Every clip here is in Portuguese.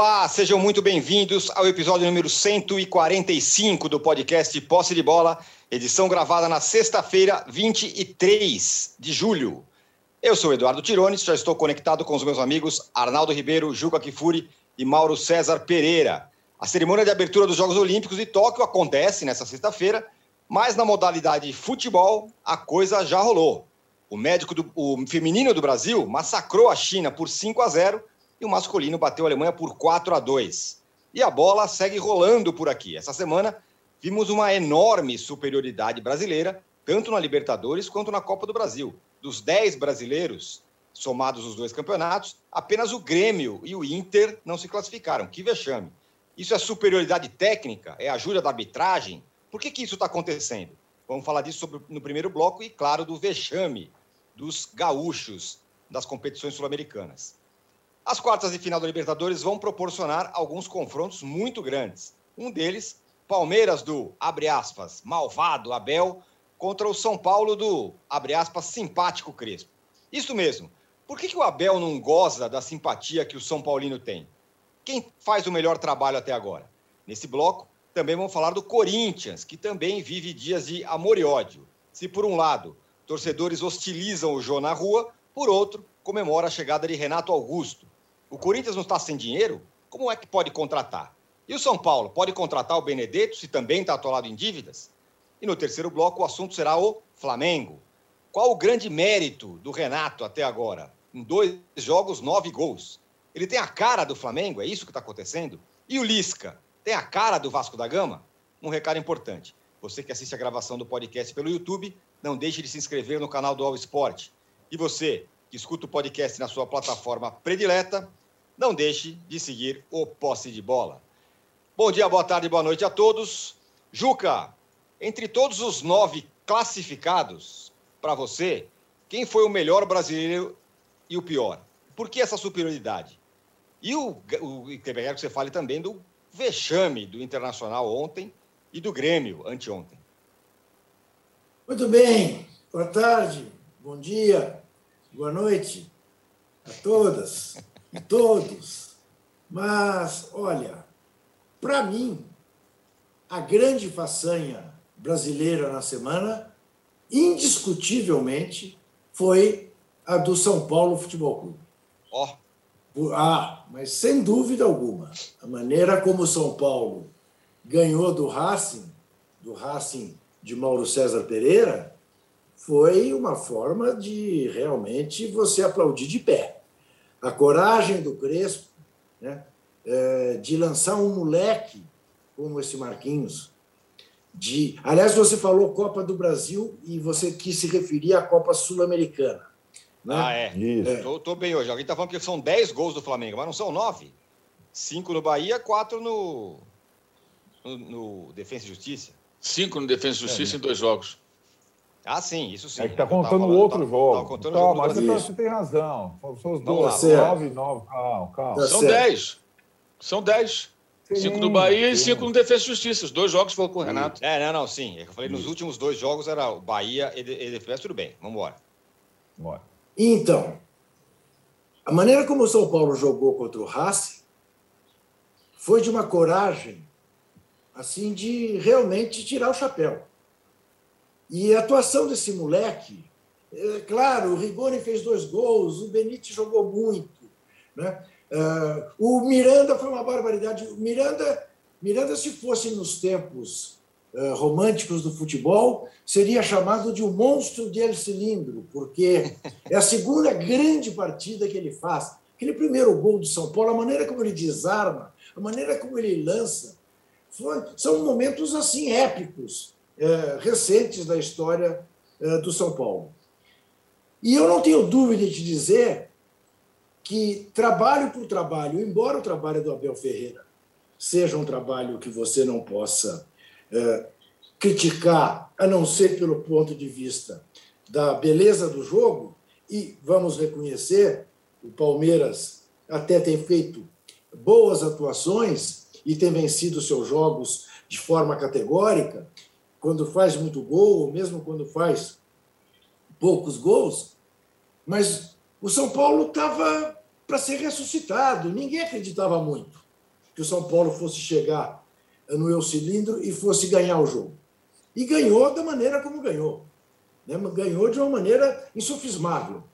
Olá, sejam muito bem-vindos ao episódio número 145 do podcast Posse de Bola, edição gravada na sexta-feira, 23 de julho. Eu sou Eduardo Tironi, já estou conectado com os meus amigos Arnaldo Ribeiro, Juca Kifuri e Mauro César Pereira. A cerimônia de abertura dos Jogos Olímpicos de Tóquio acontece nesta sexta-feira, mas na modalidade futebol a coisa já rolou. O médico do, o feminino do Brasil massacrou a China por 5 a 0 e o masculino bateu a Alemanha por 4 a 2. E a bola segue rolando por aqui. Essa semana vimos uma enorme superioridade brasileira, tanto na Libertadores quanto na Copa do Brasil. Dos 10 brasileiros somados os dois campeonatos, apenas o Grêmio e o Inter não se classificaram. Que vexame. Isso é superioridade técnica? É ajuda da arbitragem? Por que, que isso está acontecendo? Vamos falar disso sobre, no primeiro bloco e, claro, do vexame dos gaúchos das competições sul-americanas. As quartas de final da Libertadores vão proporcionar alguns confrontos muito grandes. Um deles, Palmeiras do, abre aspas, malvado Abel, contra o São Paulo do, abre aspas, simpático Crespo. Isso mesmo. Por que, que o Abel não goza da simpatia que o São Paulino tem? Quem faz o melhor trabalho até agora? Nesse bloco, também vamos falar do Corinthians, que também vive dias de amor e ódio. Se, por um lado, torcedores hostilizam o Jô na rua, por outro, comemora a chegada de Renato Augusto. O Corinthians não está sem dinheiro? Como é que pode contratar? E o São Paulo pode contratar o Benedetto se também está atolado em dívidas? E no terceiro bloco, o assunto será o Flamengo. Qual o grande mérito do Renato até agora? Em dois jogos, nove gols. Ele tem a cara do Flamengo? É isso que está acontecendo? E o Lisca? Tem a cara do Vasco da Gama? Um recado importante. Você que assiste a gravação do podcast pelo YouTube, não deixe de se inscrever no canal do All Sport. E você que escuta o podcast na sua plataforma predileta, não deixe de seguir o Posse de Bola. Bom dia, boa tarde, boa noite a todos. Juca, entre todos os nove classificados, para você, quem foi o melhor brasileiro e o pior? Por que essa superioridade? E o, o, que você fale também do vexame do Internacional ontem e do Grêmio anteontem. Muito bem. Boa tarde, bom dia, boa noite a todas todos. Mas, olha, para mim, a grande façanha brasileira na semana, indiscutivelmente, foi a do São Paulo Futebol Clube. Ó. Oh. Ah, mas sem dúvida alguma, a maneira como o São Paulo ganhou do Racing, do Racing de Mauro César Pereira, foi uma forma de realmente você aplaudir de pé. A coragem do Crespo, né, é, de lançar um moleque como esse Marquinhos, de, aliás, você falou Copa do Brasil e você quis se referir à Copa Sul-Americana. Né? Ah, é. Isso. Tô, bem hoje. Alguém tá falando que são 10 gols do Flamengo, mas não são 9. 5 no Bahia, 4 no, no, no Defesa e Justiça. 5 no Defesa e Justiça é, em dois jogos. Ah, sim, isso sim. É que tá contando o outro tava, jogo. Tava contando tá, mas você tem razão. São os dois. 9 9, calma, calma. Tá são 10. São 10. 5 no Bahia sim. e 5 no Defesa e Justiça. Os dois jogos foram com o Renato. É, não, não, sim. É eu falei, nos últimos dois jogos era o Bahia e Defesa, tudo bem. Vamos embora. Bora. Então, a maneira como o São Paulo jogou contra o Racing foi de uma coragem assim de realmente tirar o chapéu. E a atuação desse moleque, é, claro, o Rigoni fez dois gols, o Benítez jogou muito, né? Uh, o Miranda foi uma barbaridade. O Miranda, Miranda, se fosse nos tempos eh, românticos do futebol, seria chamado de o um monstro de El Cilindro, porque é a segunda grande partida que ele faz. Aquele primeiro gol do São Paulo, a maneira como ele desarma, a maneira como ele lança, foi, são momentos assim épicos, é, recentes da história é, do São Paulo. E eu não tenho dúvida de dizer que trabalho por trabalho, embora o trabalho do Abel Ferreira seja um trabalho que você não possa é, criticar, a não ser pelo ponto de vista da beleza do jogo, e vamos reconhecer, o Palmeiras até tem feito boas atuações e tem vencido seus jogos de forma categórica, quando faz muito gol, ou mesmo quando faz poucos gols, mas o São Paulo estava para ser ressuscitado, ninguém acreditava muito. que o São Paulo fosse chegar no Eu Cilindro e fosse ganhar o jogo. E ganhou da maneira como ganhou. Né? Ganhou de uma maneira insofismável.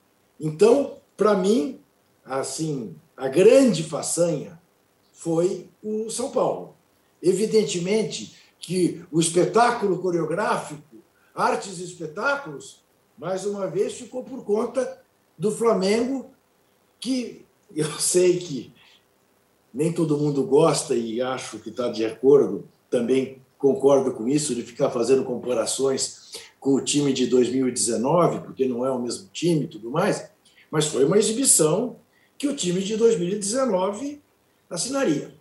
Então, para mim, assim, a grande façanha foi o São Paulo. Evidentemente que o espetáculo coreográfico, artes e espetáculos, mais uma vez ficou por conta do Flamengo, que eu sei que nem todo mundo gosta e acho que está de acordo, também concordo com isso, de ficar fazendo comparações com o time de 2019, porque não é o mesmo time e tudo mais, mas foi uma exibição que o time de 2019 assinaria,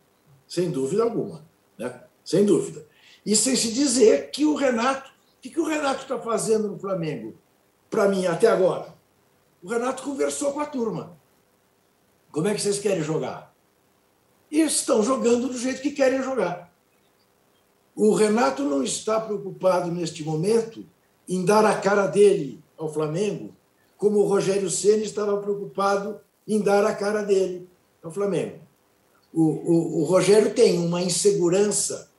sem dúvida alguma. Né? Sem dúvida. E sem se dizer que o Renato, o que, que o Renato está fazendo no Flamengo, para mim, até agora? O Renato conversou com a turma. Como é que vocês querem jogar? e estão jogando do jeito que querem jogar. O Renato não está preocupado neste momento em dar a cara dele ao Flamengo, como o Rogério Ceni estava preocupado em dar a cara dele ao Flamengo. O, o, o Rogério tem uma insegurança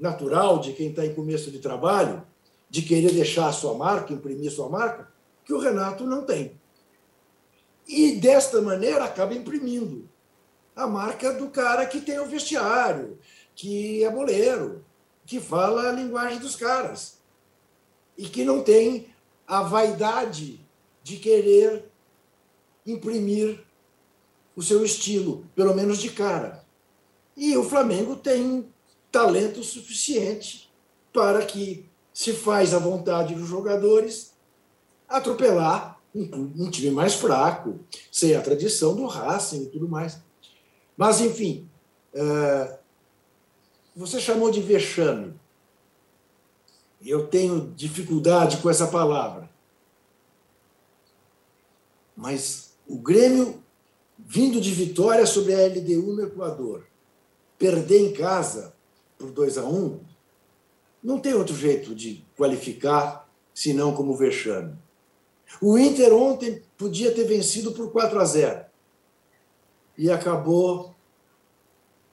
natural de quem está em começo de trabalho, de querer deixar a sua marca, imprimir sua marca, que o Renato não tem. E desta maneira acaba imprimindo a marca do cara que tem o vestiário, que é boleiro, que fala a linguagem dos caras e que não tem a vaidade de querer imprimir o seu estilo, pelo menos de cara. E o Flamengo tem talento suficiente para que, se faz a vontade dos jogadores, atropelar um, um time mais fraco, sem a tradição do Racing e tudo mais. Mas, enfim, é, você chamou de vexame. Eu tenho dificuldade com essa palavra. Mas o Grêmio, vindo de vitória sobre a LDU no Equador, perder em casa por 2 a 1 um, não tem outro jeito de qualificar senão como vexame. O Inter ontem podia ter vencido por 4 a 0 e acabou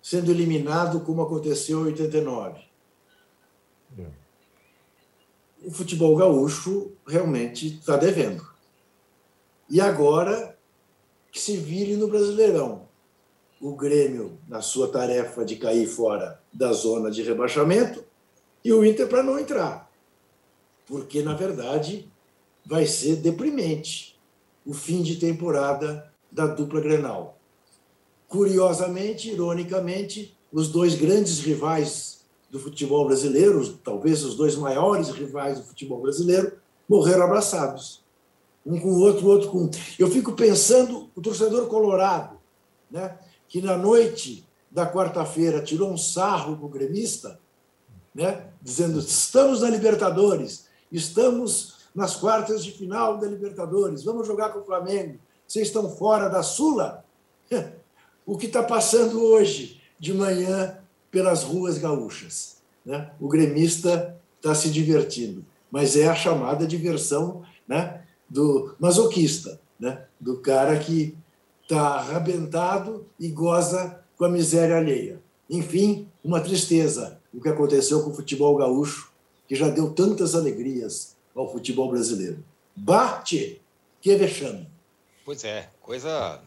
sendo eliminado, como aconteceu em 89. É. O futebol gaúcho realmente está devendo. E agora que se vire no Brasileirão. O Grêmio, na sua tarefa de cair fora da zona de rebaixamento, e o Inter para não entrar. Porque, na verdade, vai ser deprimente o fim de temporada da dupla Grenal. Curiosamente, ironicamente, os dois grandes rivais do futebol brasileiro, talvez os dois maiores rivais do futebol brasileiro, morreram abraçados. Um com o outro, o outro com. Eu fico pensando, o torcedor colorado, né, que na noite da quarta-feira tirou um sarro o gremista, né, dizendo: estamos na Libertadores, estamos nas quartas de final da Libertadores, vamos jogar com o Flamengo, vocês estão fora da Sula? o que está passando hoje de manhã pelas ruas gaúchas. Né? O gremista está se divertindo, mas é a chamada diversão né, do masoquista, né? do cara que está arrebentado e goza com a miséria alheia. Enfim, uma tristeza o que aconteceu com o futebol gaúcho, que já deu tantas alegrias ao futebol brasileiro. Bate! Que vexame! Pois é, coisa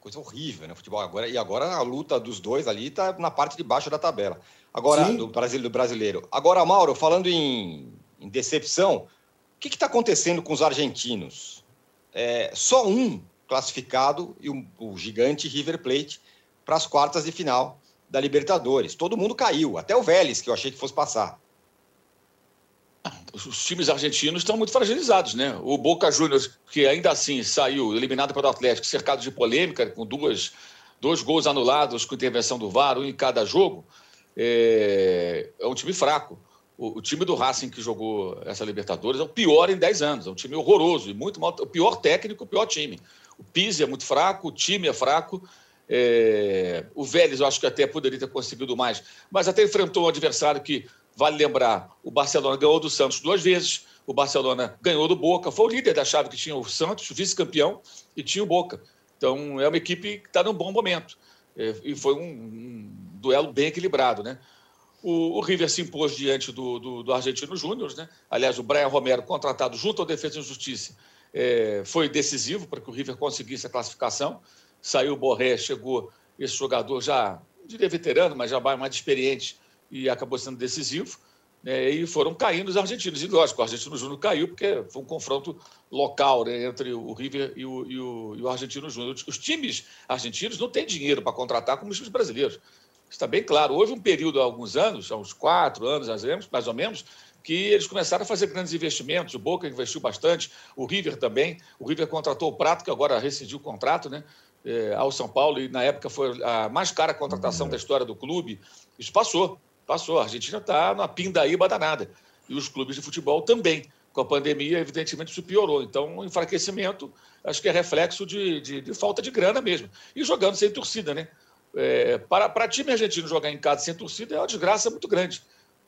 coisa horrível, né? Futebol agora e agora a luta dos dois ali está na parte de baixo da tabela. Agora do, Brasil, do brasileiro. Agora, Mauro, falando em, em decepção, o que está acontecendo com os argentinos? É, só um classificado e o, o gigante River Plate para as quartas de final da Libertadores. Todo mundo caiu, até o Vélez, que eu achei que fosse passar os times argentinos estão muito fragilizados, né? O Boca Juniors, que ainda assim saiu eliminado pelo Atlético, cercado de polêmica, com duas, dois gols anulados com intervenção do VAR, um em cada jogo, é, é um time fraco. O, o, time do Racing que jogou essa Libertadores é o pior em 10 anos, é um time horroroso e muito mal, o pior técnico, o pior time. O Pizzi é muito fraco, o time é fraco. É, o Vélez, eu acho que até poderia ter conseguido mais, mas até enfrentou um adversário que Vale lembrar, o Barcelona ganhou do Santos duas vezes, o Barcelona ganhou do Boca, foi o líder da chave que tinha o Santos, vice-campeão, e tinha o Boca. Então, é uma equipe que está num bom momento. É, e foi um, um duelo bem equilibrado, né? O, o River se impôs diante do, do, do Argentino Júnior, né? Aliás, o Brian Romero, contratado junto ao Defesa e Justiça, é, foi decisivo para que o River conseguisse a classificação. Saiu o Borré, chegou esse jogador já, não diria veterano, mas já mais experiente e acabou sendo decisivo. Né? E foram caindo os argentinos. E lógico, o Argentino Júnior caiu porque foi um confronto local né? entre o River e o, e o, e o Argentino Júnior. Os times argentinos não têm dinheiro para contratar como os times brasileiros. Está bem claro. Houve um período há alguns anos, há uns quatro anos, mais ou menos, que eles começaram a fazer grandes investimentos. O Boca investiu bastante, o River também. O River contratou o Prato, que agora rescindiu o contrato, né? É, ao São Paulo, e na época foi a mais cara contratação uhum. da história do clube. Isso passou, passou. A Argentina está numa pindaíba danada. E os clubes de futebol também. Com a pandemia, evidentemente, isso piorou. Então, o enfraquecimento, acho que é reflexo de, de, de falta de grana mesmo. E jogando sem torcida, né? É, para, para time argentino jogar em casa sem torcida é uma desgraça muito grande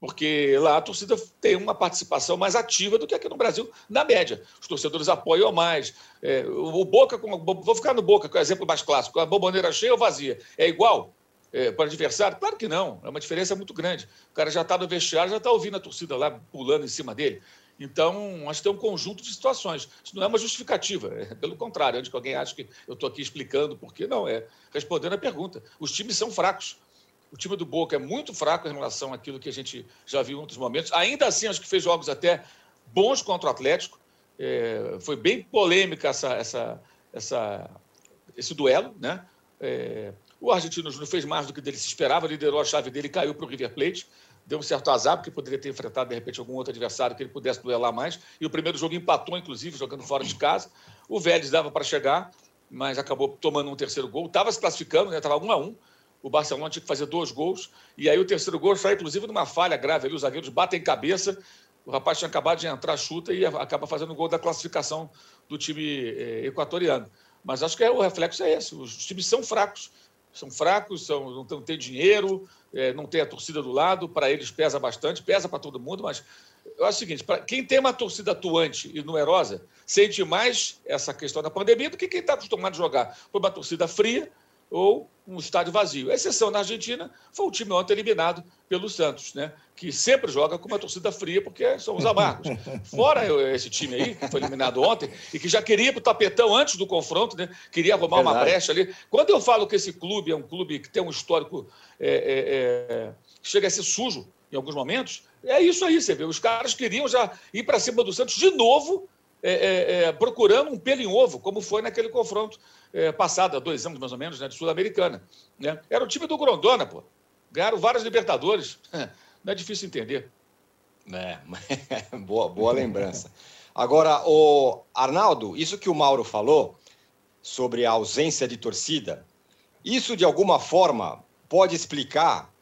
porque lá a torcida tem uma participação mais ativa do que aqui no Brasil, na média. Os torcedores apoiam mais. É, o Boca, vou ficar no Boca, que é o exemplo mais clássico, a bomboneira cheia ou vazia, é igual é, para o adversário? Claro que não, é uma diferença muito grande. O cara já está no vestiário, já está ouvindo a torcida lá pulando em cima dele. Então, acho que tem um conjunto de situações. Isso não é uma justificativa, é pelo contrário, antes que alguém ache que eu estou aqui explicando por quê, não, é respondendo a pergunta. Os times são fracos. O time do Boca é muito fraco em relação àquilo que a gente já viu em outros momentos. Ainda assim, acho que fez jogos até bons contra o Atlético. É, foi bem polêmica essa, essa, essa, esse duelo. Né? É, o Argentino Júnior fez mais do que dele se esperava, liderou a chave dele caiu para o River Plate. Deu um certo azar, porque poderia ter enfrentado, de repente, algum outro adversário que ele pudesse duelar mais. E o primeiro jogo empatou, inclusive, jogando fora de casa. O Vélez dava para chegar, mas acabou tomando um terceiro gol. Estava se classificando, estava né? um a um o Barcelona tinha que fazer dois gols, e aí o terceiro gol sai, inclusive, numa falha grave ali, os zagueiros batem cabeça, o rapaz tinha acabado de entrar, chuta e acaba fazendo o gol da classificação do time eh, equatoriano. Mas acho que é, o reflexo é esse, os times são fracos, são fracos, são, não, não têm dinheiro, eh, não tem a torcida do lado, para eles pesa bastante, pesa para todo mundo, mas acho o seguinte, para quem tem uma torcida atuante e numerosa, sente mais essa questão da pandemia do que quem está acostumado a jogar. Por uma torcida fria, ou um estádio vazio. A exceção na Argentina foi o time ontem eliminado pelo Santos, né? que sempre joga com uma torcida fria, porque são os amargos. Fora esse time aí, que foi eliminado ontem, e que já queria ir para o tapetão antes do confronto, né? queria arrumar Verdade. uma brecha ali. Quando eu falo que esse clube é um clube que tem um histórico é, é, é, chega a ser sujo em alguns momentos, é isso aí, você vê. Os caras queriam já ir para cima do Santos de novo é, é, é, procurando um pelo em ovo, como foi naquele confronto é, passado, há dois anos mais ou menos, né, de Sul-Americana. Né? Era o time do Grondona, pô. Ganharam várias Libertadores. Não é difícil entender. É, boa, boa lembrança. Agora, o Arnaldo, isso que o Mauro falou sobre a ausência de torcida, isso de alguma forma pode explicar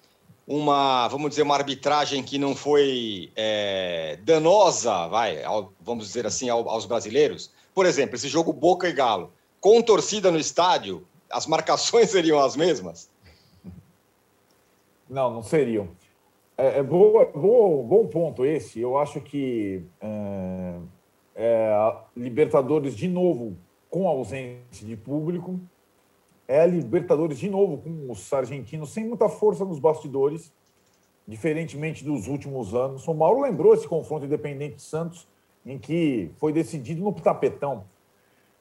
uma, vamos dizer, uma arbitragem que não foi é, danosa, vai, ao, vamos dizer assim, ao, aos brasileiros. Por exemplo, esse jogo Boca e Galo, com torcida no estádio, as marcações seriam as mesmas? Não, não seriam. É, é boa, boa, bom ponto esse. Eu acho que é, é, Libertadores, de novo, com ausência de público, é a Libertadores de novo com os argentinos sem muita força nos bastidores, diferentemente dos últimos anos. O Mauro lembrou esse confronto Independente Santos, em que foi decidido no tapetão.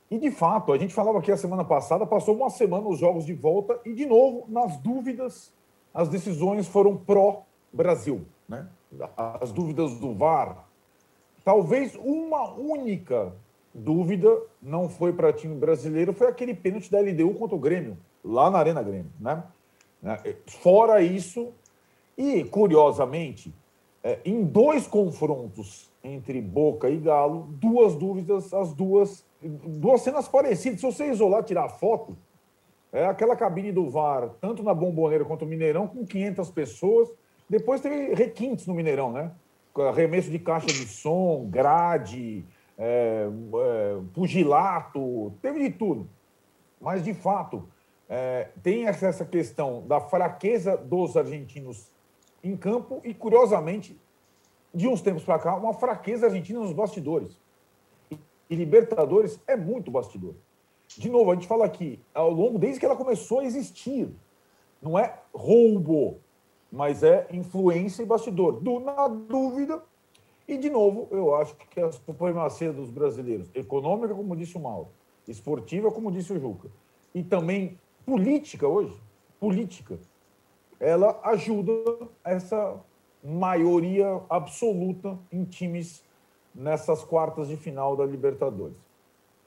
E de fato, a gente falava aqui a semana passada, passou uma semana os jogos de volta e de novo, nas dúvidas, as decisões foram pró-Brasil, né? As dúvidas do VAR. Talvez uma única dúvida não foi para time brasileiro foi aquele pênalti da LDU contra o Grêmio, lá na Arena Grêmio. Né? né? Fora isso, e curiosamente, é, em dois confrontos entre Boca e Galo, duas dúvidas, as duas, duas cenas parecidas. Se você isolar, tirar foto, é aquela cabine do VAR, tanto na Bomboneira quanto no Mineirão, com 500 pessoas. Depois teve requintes no Mineirão, né? Arremesso de caixa de som, grade, é, é, pugilato, teve de tudo. Mas, de fato, é, tem essa questão da fraqueza dos argentinos em campo e, curiosamente, de uns tempos para cá, uma fraqueza argentina nos bastidores. E Libertadores é muito bastidor. De novo, a gente fala aqui, ao longo, desde que ela começou a existir, Não é roubo, mas é influência e bastidor. Do, na dúvida, e de novo, eu acho que a supremacia dos brasileiros, econômica, como disse o Mauro, esportiva, como disse o Juca, e também política hoje, política, ela ajuda essa maioria absoluta em times nessas quartas de final da Libertadores.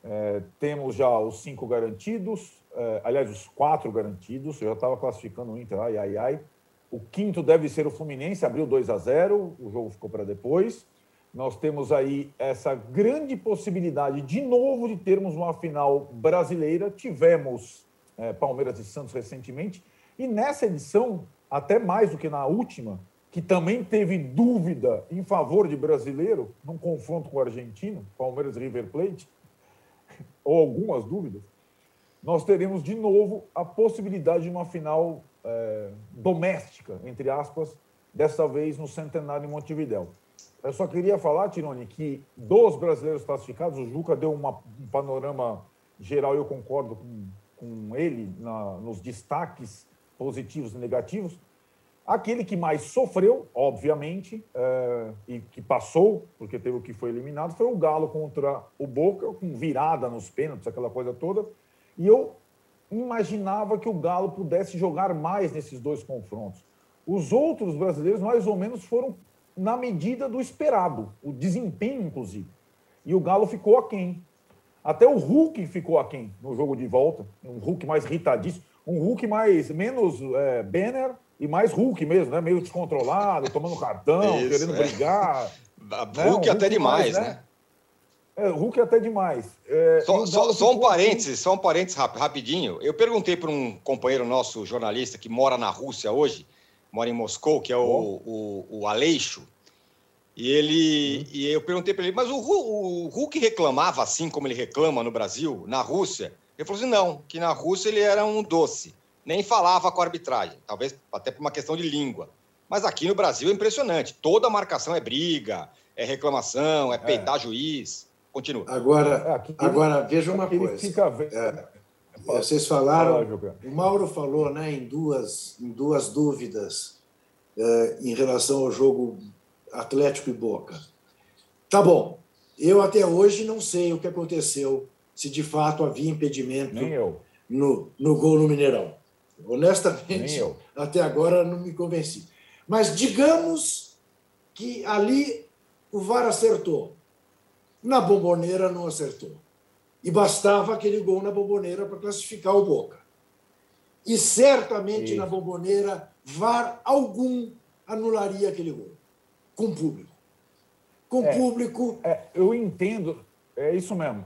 É, temos já os cinco garantidos, é, aliás, os quatro garantidos, eu já estava classificando o Inter, ai, ai, ai. O quinto deve ser o Fluminense, abriu 2 a 0 o jogo ficou para depois. Nós temos aí essa grande possibilidade, de novo, de termos uma final brasileira. Tivemos é, Palmeiras e Santos recentemente, e nessa edição, até mais do que na última, que também teve dúvida em favor de brasileiro, num confronto com o argentino, Palmeiras River Plate, ou algumas dúvidas, nós teremos de novo a possibilidade de uma final é, doméstica, entre aspas, dessa vez no Centenário em Montevidéu. Eu só queria falar, Tironi, que dos brasileiros classificados, o Juca deu uma, um panorama geral, eu concordo com, com ele na, nos destaques positivos e negativos. Aquele que mais sofreu, obviamente, é, e que passou, porque teve o que foi eliminado, foi o Galo contra o Boca, com virada nos pênaltis, aquela coisa toda. E eu imaginava que o Galo pudesse jogar mais nesses dois confrontos. Os outros brasileiros, mais ou menos, foram na medida do esperado, o desempenho, inclusive. E o Galo ficou aquém. Até o Hulk ficou aquém no jogo de volta, um Hulk mais irritadíssimo, um Hulk mais menos é, Banner e mais Hulk mesmo, né? Meio descontrolado, tomando cartão, Isso, querendo é. brigar. Hulk, né? um Hulk até demais, mais, né? né? É, Hulk até demais. É, só, só, só, um parênteses, só um parênteses rapidinho. Eu perguntei para um companheiro nosso, jornalista, que mora na Rússia hoje, mora em Moscou, que é o, o, o Aleixo. E ele uhum. e eu perguntei para ele, mas o, o Hulk reclamava assim como ele reclama no Brasil, na Rússia? Ele falou assim: não, que na Rússia ele era um doce, nem falava com a arbitragem, talvez até por uma questão de língua. Mas aqui no Brasil é impressionante, toda marcação é briga, é reclamação, é peitar é. juiz. Continua. Agora, é, agora veja uma coisa. Fica... É, vocês falaram, o Mauro falou né, em, duas, em duas dúvidas é, em relação ao jogo Atlético e Boca. Tá bom, eu até hoje não sei o que aconteceu, se de fato havia impedimento no, no gol no Mineirão. Honestamente, até agora não me convenci. Mas digamos que ali o VAR acertou. Na bomboneira não acertou. E bastava aquele gol na bomboneira para classificar o Boca. E certamente Isso. na bomboneira, VAR algum anularia aquele gol. Com público. Com é, público. É, eu entendo, é isso mesmo.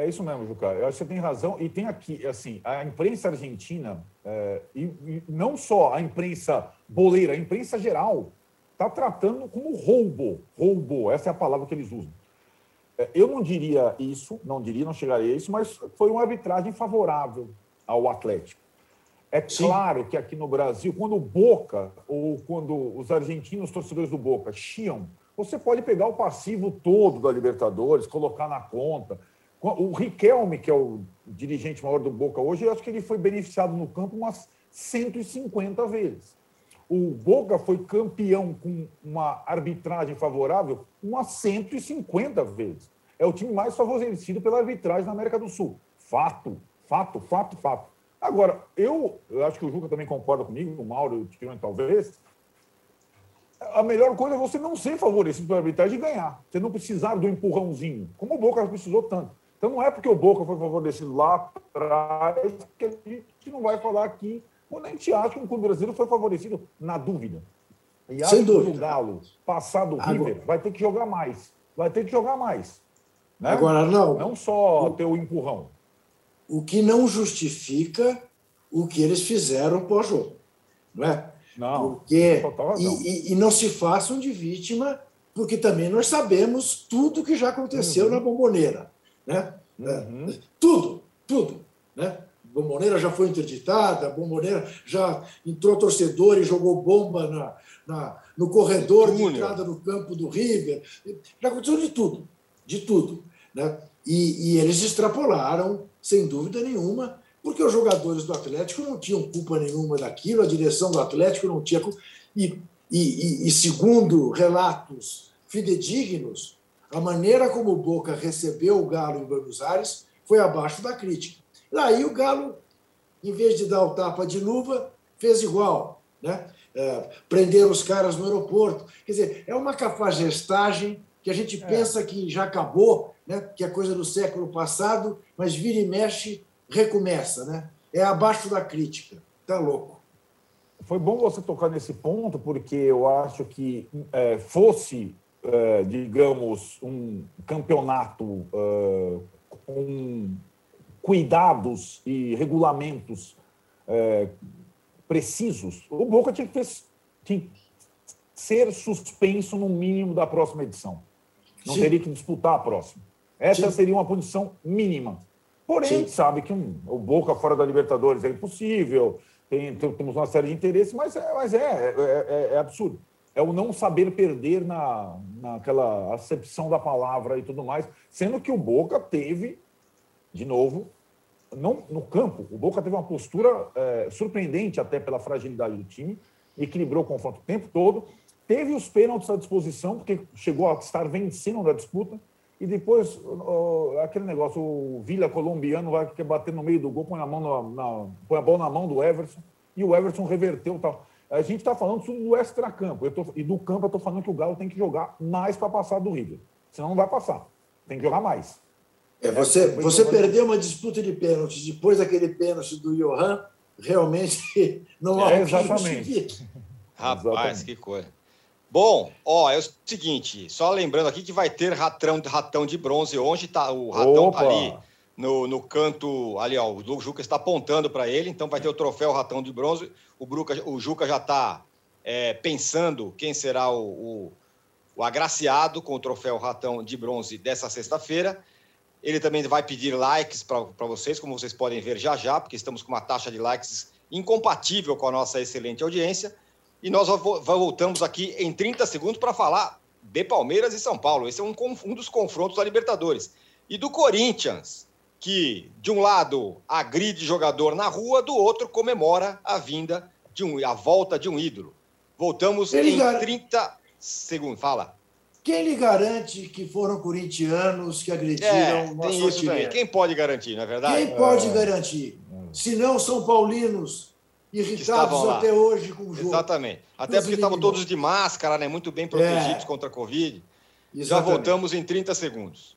É isso mesmo, Juca. Eu acho que você tem razão. E tem aqui, assim, a imprensa argentina, é, e, e, não só a imprensa boleira, a imprensa geral, está tratando como roubo. Roubo, essa é a palavra que eles usam. É, eu não diria isso, não diria, não chegaria a isso, mas foi uma arbitragem favorável ao Atlético. É claro Sim. que aqui no Brasil, quando o Boca ou quando os argentinos torcedores do Boca chiam, você pode pegar o passivo todo da Libertadores, colocar na conta. O Riquelme, que é o dirigente maior do Boca hoje, eu acho que ele foi beneficiado no campo umas 150 vezes. O Boca foi campeão com uma arbitragem favorável umas 150 vezes. É o time mais favorecido pela arbitragem na América do Sul. Fato, fato, fato, fato. Agora, eu, eu acho que o Juca também concorda comigo, o Mauro e o Tirone talvez. A melhor coisa é você não ser favorecido pela arbitragem e ganhar. Você não precisar do empurrãozinho, como o Boca precisou tanto. Então não é porque o Boca foi favorecido lá atrás que a gente não vai falar aqui quando a gente acha que o clube brasileiro foi favorecido na dúvida. E Sem dúvida. o Galo passar do Agora... River vai ter que jogar mais. Vai ter que jogar mais. Né? Agora, não. Não só o... ter o empurrão. O que não justifica o que eles fizeram pós-jogo. Não é? Não. Porque, e, e, e, não se façam de vítima, porque também nós sabemos tudo que já aconteceu uhum. na bomboneira. Né? Uhum. É, tudo, tudo. Né? Bomboneira já foi interditada, Bomboneira já entrou torcedor e jogou bomba na, na no corredor de entrada no campo do River. Já aconteceu de tudo, de tudo. Né? E, e eles extrapolaram, sem dúvida nenhuma, porque os jogadores do Atlético não tinham culpa nenhuma daquilo, a direção do Atlético não tinha culpa. E, e, e, segundo relatos fidedignos, a maneira como o Boca recebeu o Galo em Buenos Aires foi abaixo da crítica. Daí o Galo, em vez de dar o tapa de luva, fez igual. Né? É, prender os caras no aeroporto. Quer dizer, é uma cafajestagem que a gente é. pensa que já acabou, né? que é coisa do século passado, mas vira e mexe recomeça, né? É abaixo da crítica. Tá louco. Foi bom você tocar nesse ponto, porque eu acho que é, fosse, é, digamos, um campeonato é, com cuidados e regulamentos é, precisos, o Boca tinha que, ter, tinha que ser suspenso no mínimo da próxima edição. Não Sim. teria que disputar a próxima. Essa Sim. seria uma punição mínima. Porém, a gente sabe que um, o Boca fora da Libertadores é impossível, tem, temos uma série de interesses, mas, é, mas é, é, é, é, absurdo. É o não saber perder na, naquela acepção da palavra e tudo mais, sendo que o Boca teve, de novo, não, no campo, o Boca teve uma postura é, surpreendente até pela fragilidade do time, equilibrou o confronto o tempo todo, teve os pênaltis à disposição, porque chegou a estar vencendo da disputa, e depois, aquele negócio, o Vila colombiano vai bater no meio do gol, põe a, mão na, na, põe a bola na mão do Everson, e o Everson reverteu tal. A gente está falando do extra-campo, e do campo eu estou falando que o Galo tem que jogar mais para passar do River. Senão não vai passar. Tem que jogar mais. É, você você perdeu uma disputa de pênaltis depois daquele pênalti do Johan, realmente não há é, Exatamente. Rapaz, exatamente. que coisa. Bom, ó, é o seguinte, só lembrando aqui que vai ter ratão, ratão de bronze hoje, tá? O ratão Opa. tá ali no, no canto, ali, ó, o Juca está apontando para ele, então vai ter o troféu ratão de bronze. O, Bruca, o Juca já está é, pensando quem será o, o, o agraciado com o troféu ratão de bronze dessa sexta-feira. Ele também vai pedir likes para vocês, como vocês podem ver já já, porque estamos com uma taxa de likes incompatível com a nossa excelente audiência. E nós voltamos aqui em 30 segundos para falar de Palmeiras e São Paulo. Esse é um, um dos confrontos da Libertadores. E do Corinthians, que de um lado agride jogador na rua, do outro comemora a vinda de um, a volta de um ídolo. Voltamos Ele em gar... 30 segundos. Fala. Quem lhe garante que foram corintianos que agrediram é, o tem isso também. Quem pode garantir, não é verdade? Quem pode é. garantir? Se não são paulinos irritados até hoje com o jogo. Exatamente. Até porque estavam todos de máscara, né? muito bem protegidos é. contra a Covid. Exatamente. Já voltamos em 30 segundos.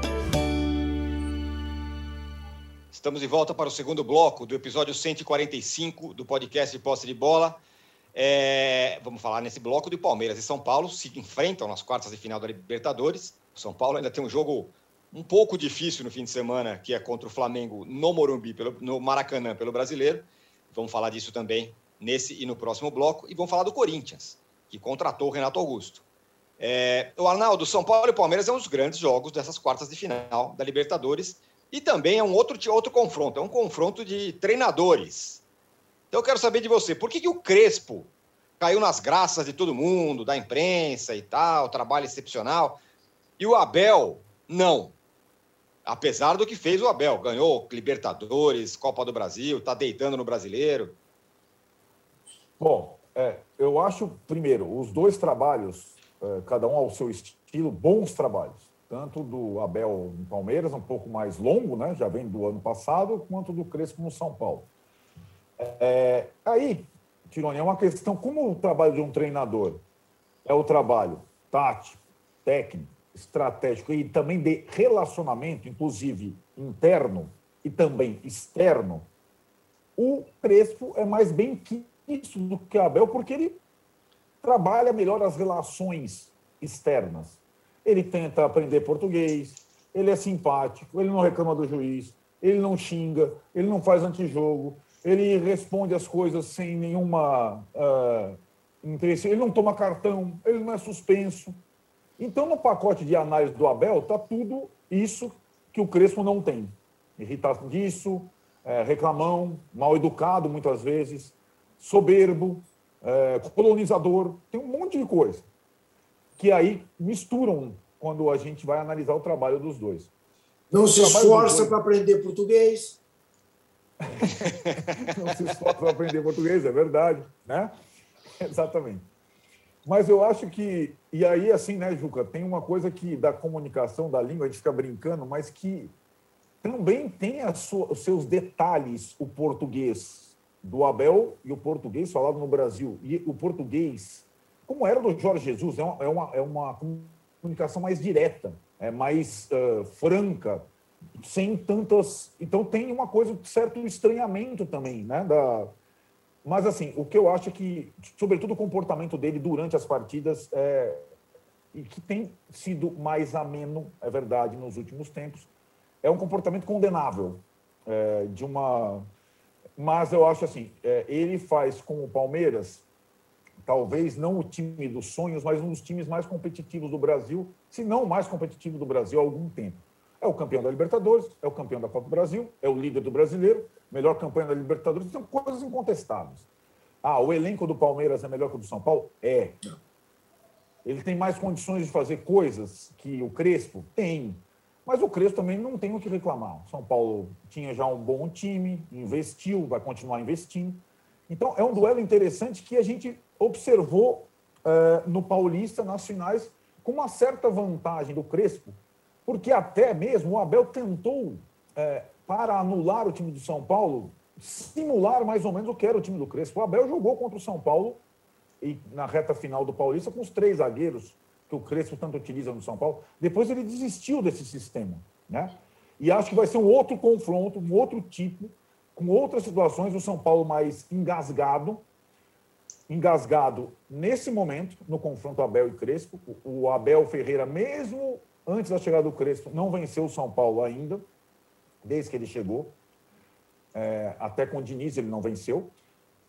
Estamos de volta para o segundo bloco do episódio 145 do podcast de Posse de Bola. É, vamos falar nesse bloco de Palmeiras e São Paulo se enfrentam nas quartas de final da Libertadores. O São Paulo ainda tem um jogo um pouco difícil no fim de semana, que é contra o Flamengo no Morumbi, pelo, no Maracanã, pelo brasileiro. Vamos falar disso também nesse e no próximo bloco. E vamos falar do Corinthians, que contratou o Renato Augusto. É, o Arnaldo, São Paulo e Palmeiras é um dos grandes jogos dessas quartas de final da Libertadores. E também é um outro, outro confronto, é um confronto de treinadores. Então eu quero saber de você, por que, que o Crespo caiu nas graças de todo mundo, da imprensa e tal, trabalho excepcional, e o Abel, não. Apesar do que fez o Abel, ganhou Libertadores, Copa do Brasil, está deitando no brasileiro. Bom, é, eu acho, primeiro, os dois trabalhos, é, cada um ao seu estilo, bons trabalhos. Tanto do Abel no Palmeiras, um pouco mais longo, né? já vem do ano passado, quanto do Crespo no São Paulo. É, aí, Tironi, é uma questão, como o trabalho de um treinador é o trabalho tático, técnico, estratégico e também de relacionamento, inclusive interno e também externo, o Crespo é mais bem quisto do que o Abel, porque ele trabalha melhor as relações externas. Ele tenta aprender português, ele é simpático, ele não reclama do juiz, ele não xinga, ele não faz antijogo, ele responde as coisas sem nenhuma uh, interesse, ele não toma cartão, ele não é suspenso. Então, no pacote de análise do Abel, está tudo isso que o Crespo não tem. Irritadiço, é, reclamão, mal educado muitas vezes, soberbo, é, colonizador, tem um monte de coisa que aí misturam quando a gente vai analisar o trabalho dos dois. Não o se esforça para aprender português. não se esforça para aprender português, é verdade, né? Exatamente. Mas eu acho que e aí assim, né, Juca, tem uma coisa que da comunicação da língua a gente fica brincando, mas que também tem sua, os seus detalhes o português do Abel e o português falado no Brasil. E o português, como era do Jorge Jesus, é uma, é uma, é uma comunicação mais direta, é mais uh, franca, sem tantas. Então tem uma coisa certo estranhamento também, né? Da... Mas assim, o que eu acho é que, sobretudo o comportamento dele durante as partidas, é... e que tem sido mais ameno, é verdade, nos últimos tempos, é um comportamento condenável é, de uma. Mas eu acho assim, é, ele faz com o Palmeiras, talvez não o time dos sonhos, mas um dos times mais competitivos do Brasil, se não o mais competitivo do Brasil há algum tempo. É o campeão da Libertadores, é o campeão da Copa do Brasil, é o líder do brasileiro, melhor campanha da Libertadores, são coisas incontestáveis. Ah, o elenco do Palmeiras é melhor que o do São Paulo? É. Ele tem mais condições de fazer coisas que o Crespo? Tem. Mas o Crespo também não tem o que reclamar. São Paulo tinha já um bom time, investiu, vai continuar investindo. Então, é um duelo interessante que a gente observou uh, no Paulista, nas finais, com uma certa vantagem do Crespo, porque até mesmo o Abel tentou, uh, para anular o time do São Paulo, simular mais ou menos o que era o time do Crespo. O Abel jogou contra o São Paulo e na reta final do Paulista com os três zagueiros que o Crespo tanto utiliza no São Paulo. Depois ele desistiu desse sistema, né? E acho que vai ser um outro confronto, um outro tipo, com outras situações, o São Paulo mais engasgado, engasgado nesse momento, no confronto Abel e Crespo. O Abel Ferreira, mesmo antes da chegada do Crespo, não venceu o São Paulo ainda, desde que ele chegou. É, até com o Diniz ele não venceu.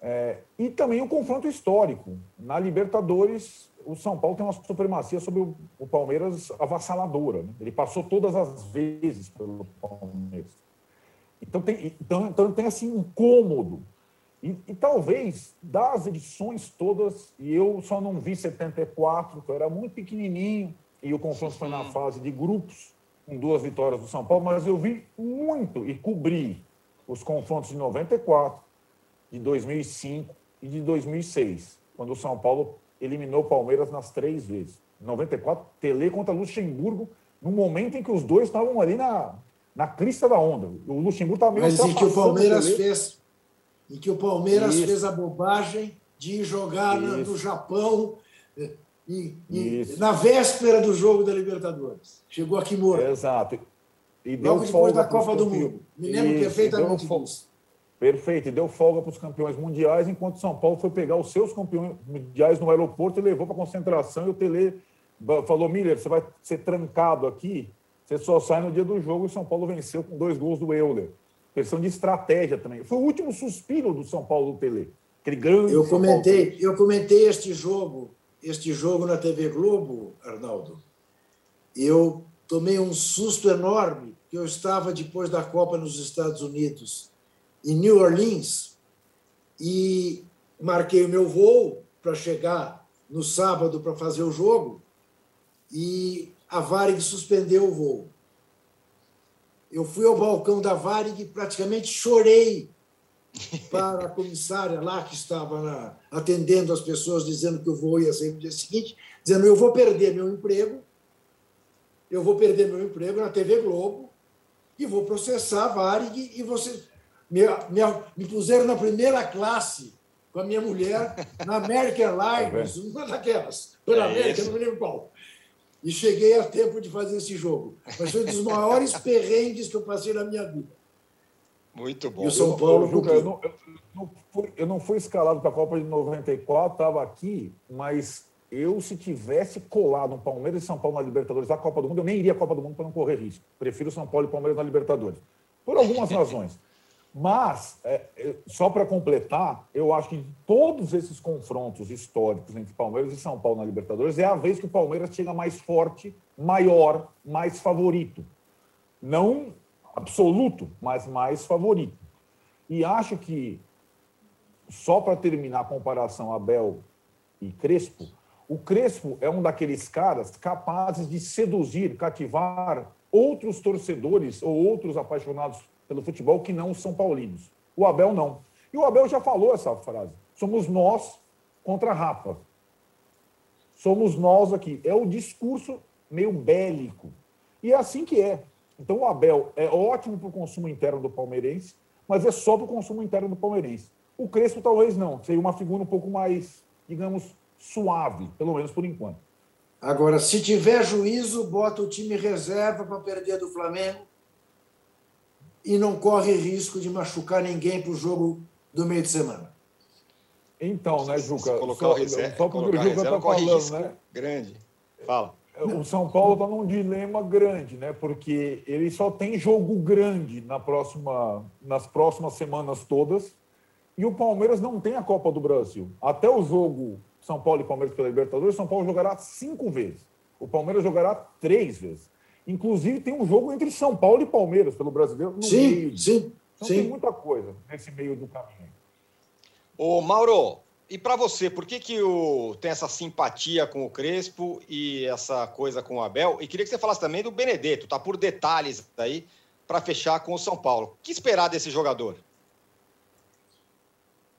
É, e também um confronto histórico. Na Libertadores, o São Paulo tem uma supremacia sobre o, o Palmeiras avassaladora. Né? Ele passou todas as vezes pelo Palmeiras. Então tem, então, então tem assim um cômodo. E, e, talvez das edições todas, e eu só não vi 74, que eu era muito pequenininho, e o confronto foi na fase de grupos, com duas vitórias do São Paulo, mas eu vi muito e cobri os confrontos de 94, de 2005 e de 2006, quando o São Paulo eliminou o Palmeiras nas três vezes. 94, Tele contra Luxemburgo, no momento em que os dois estavam ali na, na crista da onda. O Luxemburgo estava meio Mas em que o Palmeiras fez, em que o Palmeiras Isso. fez a bobagem de jogar na, no Japão e, e na véspera do jogo da Libertadores. Chegou aqui morto. Exato. E deu Logo depois da Copa do Mundo. Me lembro Isso. perfeitamente disso. Perfeito, e deu folga para os campeões mundiais, enquanto São Paulo foi pegar os seus campeões mundiais no aeroporto e levou para concentração. E o Tele falou: Miller, você vai ser trancado aqui, você só sai no dia do jogo. E São Paulo venceu com dois gols do Euler. Questão de estratégia também. Foi o último suspiro do São Paulo do Tele. Aquele grande. Eu comentei, eu comentei este jogo, este jogo na TV Globo, Arnaldo. Eu tomei um susto enorme, que eu estava depois da Copa nos Estados Unidos em New Orleans e marquei o meu voo para chegar no sábado para fazer o jogo e a Varig suspendeu o voo. Eu fui ao balcão da Varig e praticamente chorei para a comissária lá que estava na, atendendo as pessoas, dizendo que o voo ia ser no dia seguinte, dizendo eu vou perder meu emprego, eu vou perder meu emprego na TV Globo e vou processar a Varig e você me, me, me puseram na primeira classe com a minha mulher na American Airlines, é uma daquelas, pela é América, não me lembro qual. E cheguei a tempo de fazer esse jogo. Mas foi um dos maiores perrengues que eu passei na minha vida. Muito bom. E o São Paulo. Eu, eu, não, eu, não fui, eu não fui escalado para a Copa de 94, estava aqui, mas eu, se tivesse colado um Palmeiras e São Paulo na Libertadores, a Copa do Mundo, eu nem iria à Copa do Mundo para não correr risco. Prefiro São Paulo e Palmeiras na Libertadores. por algumas razões. Mas, é, é só para completar, eu acho que todos esses confrontos históricos entre Palmeiras e São Paulo na Libertadores é a vez que o Palmeiras chega mais forte, maior, mais favorito. Não absoluto, mas mais favorito. E acho que, só para terminar a comparação Abel e Crespo, o Crespo é um daqueles caras capazes de seduzir, cativar outros torcedores ou outros apaixonados pelo futebol que não são paulinos. O Abel não. E o Abel já falou essa frase. Somos nós contra a Rapa. Somos nós aqui. É o discurso meio bélico. E é assim que é. Então o Abel é ótimo para o consumo interno do palmeirense, mas é só para o consumo interno do palmeirense. O Crespo talvez não. Seria uma figura um pouco mais, digamos, suave, pelo menos por enquanto. Agora, se tiver juízo, bota o time reserva para perder do Flamengo e não corre risco de machucar ninguém para o jogo do meio de semana. Então, né, Juca? Se colocar só, o reserva, só porque o Juca está falando, né? Grande. Fala. O São Paulo está num dilema grande, né? Porque ele só tem jogo grande na próxima, nas próximas semanas todas. E o Palmeiras não tem a Copa do Brasil. Até o jogo são Paulo e Palmeiras pela Libertadores, São Paulo jogará cinco vezes. O Palmeiras jogará três vezes. Inclusive, tem um jogo entre São Paulo e Palmeiras pelo brasileiro no sim, meio. Sim, então sim. tem muita coisa nesse meio do caminho. Ô, Mauro, e para você, por que, que o, tem essa simpatia com o Crespo e essa coisa com o Abel? E queria que você falasse também do Benedetto, tá por detalhes aí para fechar com o São Paulo. O que esperar desse jogador?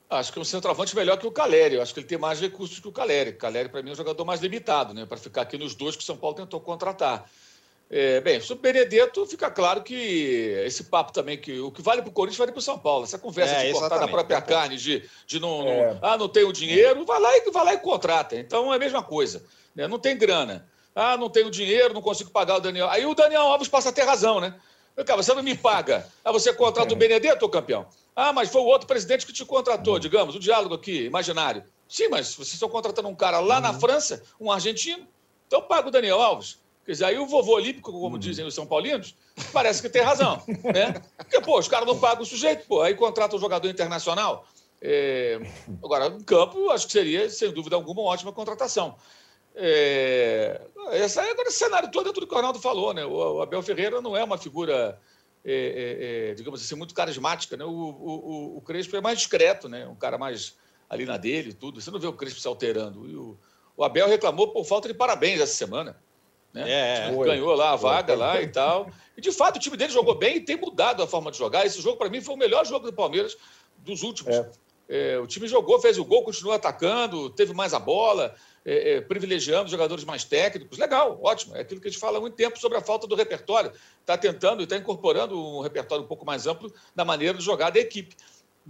Acho que é um centroavante melhor que o Caleri. Eu acho que ele tem mais recursos que o Caleri. O Caleri, para mim, é um jogador mais limitado, né? Para ficar aqui nos dois que o São Paulo tentou contratar. É, bem, sobre o Benedetto, fica claro que esse papo também, que o que vale para o Corinthians vale para o São Paulo. Essa conversa é, de cortar da própria carne, de, de não, é. não, Ah, não tenho dinheiro, vai lá, e, vai lá e contrata. Então é a mesma coisa. Né? Não tem grana. Ah, não tenho dinheiro, não consigo pagar o Daniel. Aí o Daniel Alves passa a ter razão, né? Cara, você não me paga. Ah, você contrata o é. Benedetto, campeão? Ah, mas foi o outro presidente que te contratou, digamos, o diálogo aqui, imaginário. Sim, mas vocês estão contratando um cara lá uhum. na França, um argentino, então paga o Daniel Alves. Quer dizer, aí o vovô olímpico, como uhum. dizem os São Paulinos, parece que tem razão. Né? Porque, pô, os caras não pagam o sujeito, pô, aí contrata um jogador internacional. É... Agora, no campo, acho que seria, sem dúvida alguma, uma ótima contratação. É... Essa, agora, esse cenário todo é tudo que o Arnaldo falou, né? O Abel Ferreira não é uma figura é, é, é, digamos assim, muito carismática. Né? O, o, o, Crespo é mais discreto, né? um cara mais ali na dele tudo. Você não vê o Crespo se alterando. E o, o Abel reclamou por falta de parabéns essa semana. Né? É, tipo, ganhou lá a vaga lá e tal. E de fato o time dele jogou bem e tem mudado a forma de jogar. Esse jogo, para mim, foi o melhor jogo do Palmeiras dos últimos. É. É, o time jogou, fez o gol, continuou atacando, teve mais a bola é, é, privilegiando jogadores mais técnicos. Legal, ótimo. É aquilo que a gente fala há muito tempo sobre a falta do repertório. Está tentando e está incorporando um repertório um pouco mais amplo da maneira de jogar da equipe.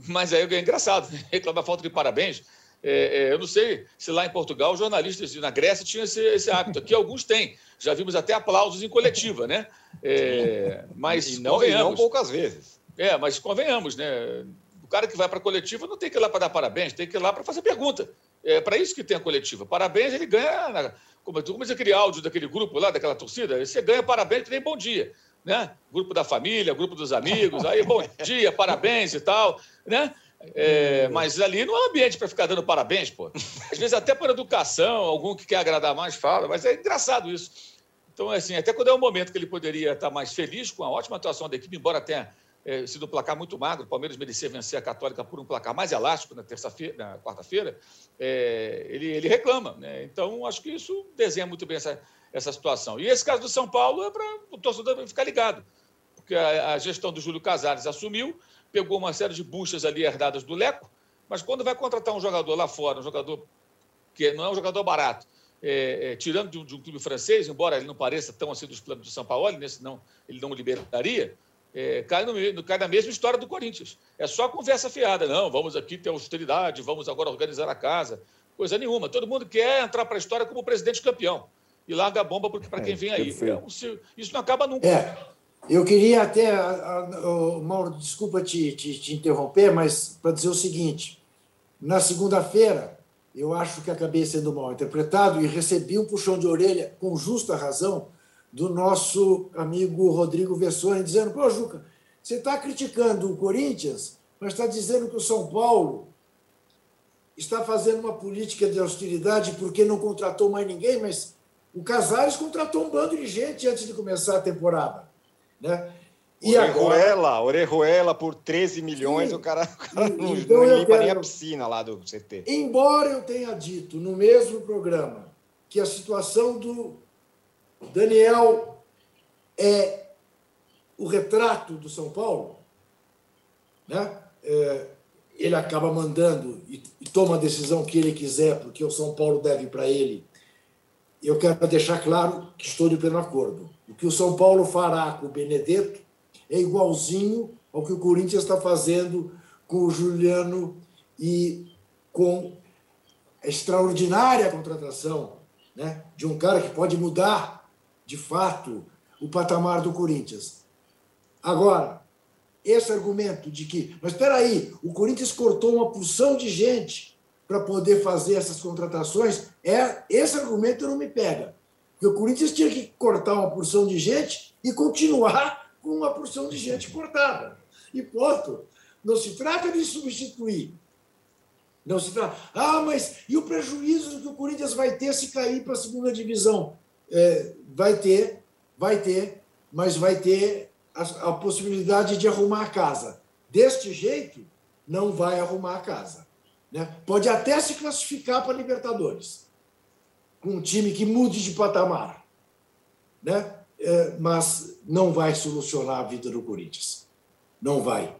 Mas aí é engraçado, reclamar falta de parabéns. É, é, eu não sei se lá em Portugal os jornalistas na Grécia tinham esse, esse hábito. Aqui alguns têm. Já vimos até aplausos em coletiva, né? É, mas e não. E não poucas vezes. É, mas convenhamos, né? O cara que vai para a coletiva não tem que ir lá para dar parabéns, tem que ir lá para fazer pergunta. É para isso que tem a coletiva. Parabéns, ele ganha. Como, como aquele áudio daquele grupo lá, daquela torcida, você ganha parabéns nem bom dia. Né? Grupo da família, grupo dos amigos, aí bom dia, parabéns e tal. Né? É, mas ali não é um ambiente para ficar dando parabéns, pô. Às vezes até por educação, algum que quer agradar mais fala, mas é engraçado isso. Então, assim, até quando é um momento que ele poderia estar mais feliz com a ótima atuação da equipe, embora tenha é, sido um placar muito magro, o Palmeiras merecia vencer a Católica por um placar mais elástico na terça-feira, na quarta-feira, é, ele, ele reclama. Né? Então, acho que isso desenha muito bem essa, essa situação. E esse caso do São Paulo é para o torcedor ficar ligado, porque a, a, gestão do Júlio Casares assumiu, pegou uma série de buchas ali herdadas do Leco, mas quando vai contratar um jogador lá fora, um jogador que não é um jogador barato, é, é, tirando de um, de um, clube francês, embora ele não pareça tão assim dos planos do São Paulo, nesse não, ele não liberaria, é, cai, no, cai na mesma história do Corinthians. É só conversa fiada. Não, vamos aqui ter austeridade, vamos agora organizar a casa. Coisa nenhuma. Todo mundo quer entrar para a história como presidente campeão. E larga a bomba para quem é, vem aí. É, isso não acaba nunca. Eu queria até, Mauro, desculpa te, te, te interromper, mas para dizer o seguinte: na segunda-feira, eu acho que acabei sendo mal interpretado e recebi um puxão de orelha, com justa razão, do nosso amigo Rodrigo Vessone, dizendo: pô, Juca, Você está criticando o Corinthians, mas está dizendo que o São Paulo está fazendo uma política de austeridade porque não contratou mais ninguém, mas o Casares contratou um bando de gente antes de começar a temporada. Né? E Orejuela, agora... Orejuela por 13 milhões, Sim. o cara, o cara não, então não limpa quero... nem a piscina lá do CT. Embora eu tenha dito no mesmo programa que a situação do Daniel é o retrato do São Paulo, né? É, ele acaba mandando e, e, toma a decisão que ele quiser, porque o São Paulo deve para ele. Eu quero deixar claro que estou de pleno acordo. O que o São Paulo fará com o Benedetto é igualzinho ao que o Corinthians está fazendo com o Juliano e com a extraordinária contratação né, de um cara que pode mudar, de fato, o patamar do Corinthians. Agora, esse argumento de que, mas espera aí, o Corinthians cortou uma porção de gente para poder fazer essas contratações, é esse argumento não me pega. Porque o Corinthians tinha que cortar uma porção de gente e continuar com uma porção de gente cortada. E ponto. Não se trata de substituir. Não se trata. Ah, mas e o prejuízo que o Corinthians vai ter se cair para a segunda divisão? É, vai ter, vai ter, mas vai ter a, a possibilidade de arrumar a casa. Deste jeito, não vai arrumar a casa. Né? Pode até se classificar para Libertadores, um time que mude de patamar. Né? É, mas não vai solucionar a vida do Corinthians. Não vai.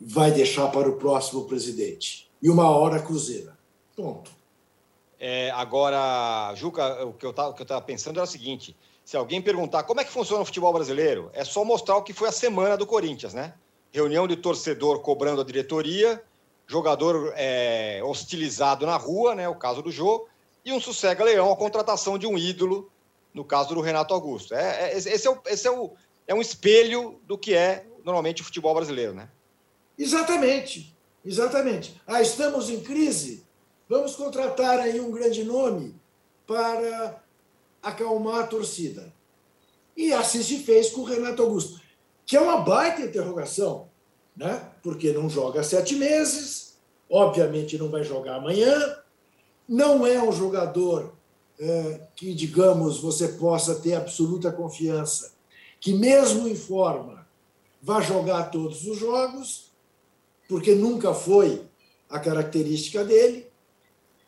Vai deixar para o próximo presidente. E uma hora cruzeira. Ponto. É, agora, Juca, o que eu estava pensando era o seguinte: se alguém perguntar como é que funciona o futebol brasileiro, é só mostrar o que foi a semana do Corinthians, né? Reunião de torcedor cobrando a diretoria, jogador é, hostilizado na rua, né? O caso do Jô, e um sossega-leão, a contratação de um ídolo, no caso do Renato Augusto. É, é, esse é, o, esse é, o, é um espelho do que é normalmente o futebol brasileiro, né? Exatamente, exatamente. Ah, estamos em crise? Vamos contratar aí um grande nome para acalmar a torcida. E assim se fez com o Renato Augusto, que é uma baita interrogação, né? porque não joga sete meses, obviamente não vai jogar amanhã, não é um jogador é, que, digamos, você possa ter absoluta confiança, que mesmo em forma vai jogar todos os jogos, porque nunca foi a característica dele.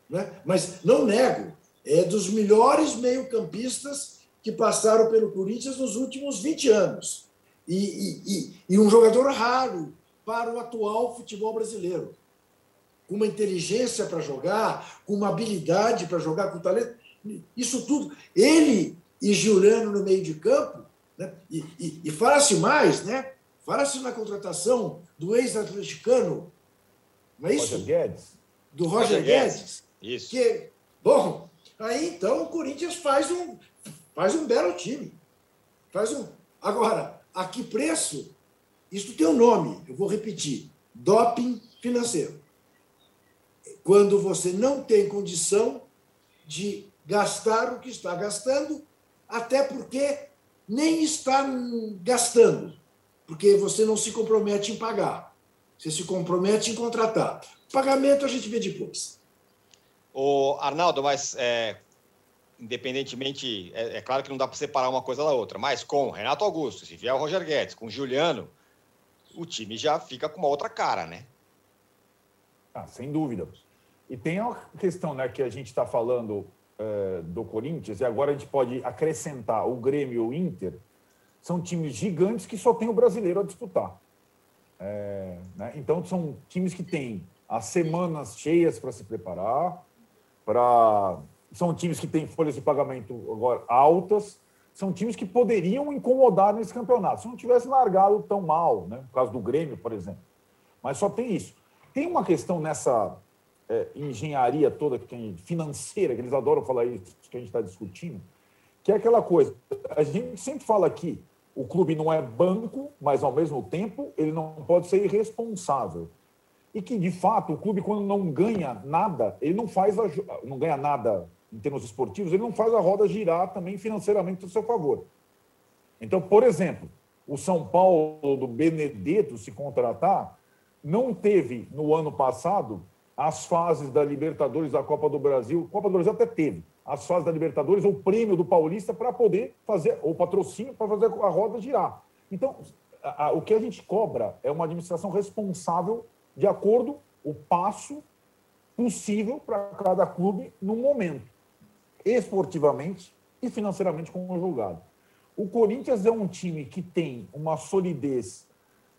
Né? Mas não nego, é dos melhores meio-campistas que passaram pelo Corinthians nos últimos 20 anos. E, e, e, e, um jogador raro para o atual futebol brasileiro. Com uma inteligência para jogar, com uma habilidade para jogar, com talento. Isso tudo. Ele e Giuliano no meio de campo. Né? E, e fala-se mais, né? Fala-se na contratação do ex-atleticano. Não é isso? Roger Guedes. Do Roger, Roger Guedes. Guedes. Isso. Que, bom, Aí então o Corinthians faz um, faz um belo time. Faz um. Agora, a que preço? Isso tem um nome, eu vou repetir: doping financeiro. Quando você não tem condição de gastar o que está gastando, até porque nem está gastando, porque você não se compromete em pagar. Você se compromete em contratar. Pagamento a gente vê depois. O Arnaldo, mas é, independentemente, é, é, claro que não dá para separar uma coisa da outra, mas com Renato Augusto, se vier o Roger Guedes, com Juliano, o time já fica com uma outra cara, né? Ah, sem dúvida. E tem a questão né, que a gente está falando é, do Corinthians, e agora a gente pode acrescentar o Grêmio e o Inter, são times gigantes que só tem o brasileiro a disputar. É, né? Então, são times que têm as semanas cheias para se preparar, para são times que têm folhas de pagamento agora altas, são times que poderiam incomodar nesse campeonato, se não tivesse largado tão mal, né? no caso do Grêmio, por exemplo. Mas só tem isso. Tem uma questão nessa é, engenharia toda que financeira, que eles adoram falar isso, que a gente está discutindo, que é aquela coisa, a gente sempre fala aqui, o clube não é banco, mas ao mesmo tempo ele não pode ser irresponsável e que, de fato, o clube, quando não ganha nada, ele não faz a, não ganha nada em termos esportivos, ele não faz a roda girar também financeiramente a seu favor. Então, por exemplo, o São Paulo do Benedetto se contratar não teve no ano passado as fases da Libertadores da Copa do Brasil. Copa do Brasil até teve as fases da Libertadores, o prêmio do Paulista para poder fazer, o patrocínio para fazer a roda girar. Então, a, a, o que a gente cobra é uma administração responsável de acordo o passo possível para cada clube no momento, esportivamente e financeiramente conjugado. O Corinthians é um time que tem uma solidez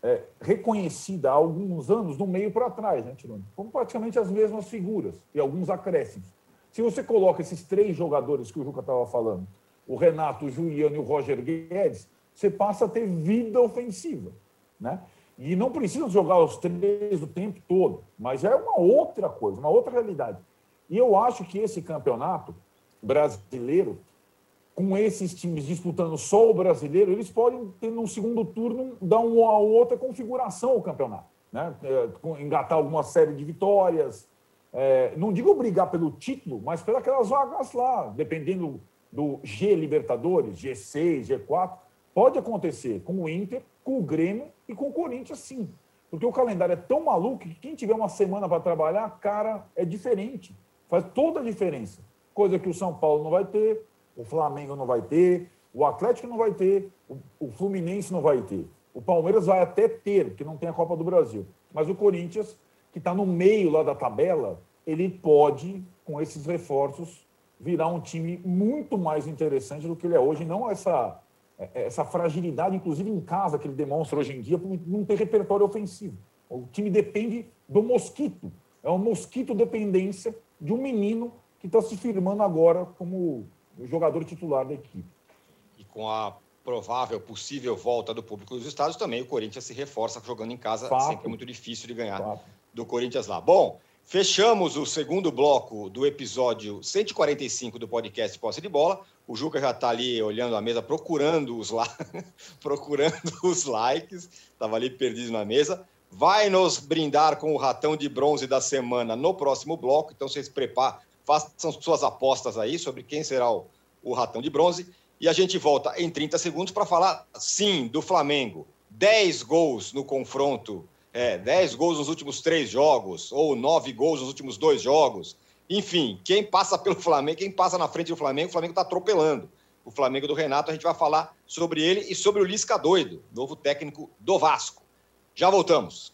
é, reconhecida há alguns anos do meio para trás, né, Tirone? Como praticamente as mesmas figuras e alguns acréscimos. Se você coloca esses três jogadores que o Juca estava falando, o Renato, o Juliano e o Roger Guedes, você passa a ter vida ofensiva, né? E não precisa jogar os três o tempo todo, mas é uma outra coisa, uma outra realidade. E eu acho que esse campeonato brasileiro com esses times disputando só o brasileiro, eles podem no segundo turno dar uma outra configuração ao campeonato, né? É, engatar alguma série de vitórias. É, não digo brigar pelo título, mas pelas vagas lá, dependendo do G Libertadores, G6, G4, pode acontecer com o Inter, com o Grêmio e com o Corinthians, sim. Porque o calendário é tão maluco que quem tiver uma semana para trabalhar, cara, é diferente. Faz toda a diferença. Coisa que o São Paulo não vai ter, o Flamengo não vai ter, o Atlético não vai ter, o, Fluminense não vai ter. O Palmeiras vai até ter, porque não tem a Copa do Brasil. Mas o Corinthians, que está no meio lá da tabela, ele pode, com esses reforços, virar um time muito mais interessante do que ele é hoje. Não essa, essa fragilidade, inclusive em casa, que ele demonstra hoje em dia, por não ter repertório ofensivo. O time depende do mosquito. É uma mosquito dependência de um menino que está se firmando agora como o jogador titular da equipe. E com a provável, possível volta do público dos estados, também o Corinthians se reforça jogando em casa. Fato. Sempre é muito difícil de ganhar Fato. do Corinthians lá. Bom, fechamos o segundo bloco do episódio 145 do podcast Posse de Bola. O Juca já está ali olhando a mesa, procurando os, la... procurando os likes. Estava ali perdido na mesa. Vai nos brindar com o ratão de bronze da semana no próximo bloco. Então, vocês preparam, façam suas apostas aí sobre quem será o, o ratão de bronze. E a gente volta em 30 segundos para falar, sim, do Flamengo. 10 gols no confronto, é, 10 gols nos últimos três jogos, ou 9 gols nos últimos dois jogos. Enfim, quem passa pelo Flamengo, quem passa na frente do Flamengo, o Flamengo está atropelando. O Flamengo do Renato, a gente vai falar sobre ele e sobre o Lisca Doido, novo técnico do Vasco. Já voltamos.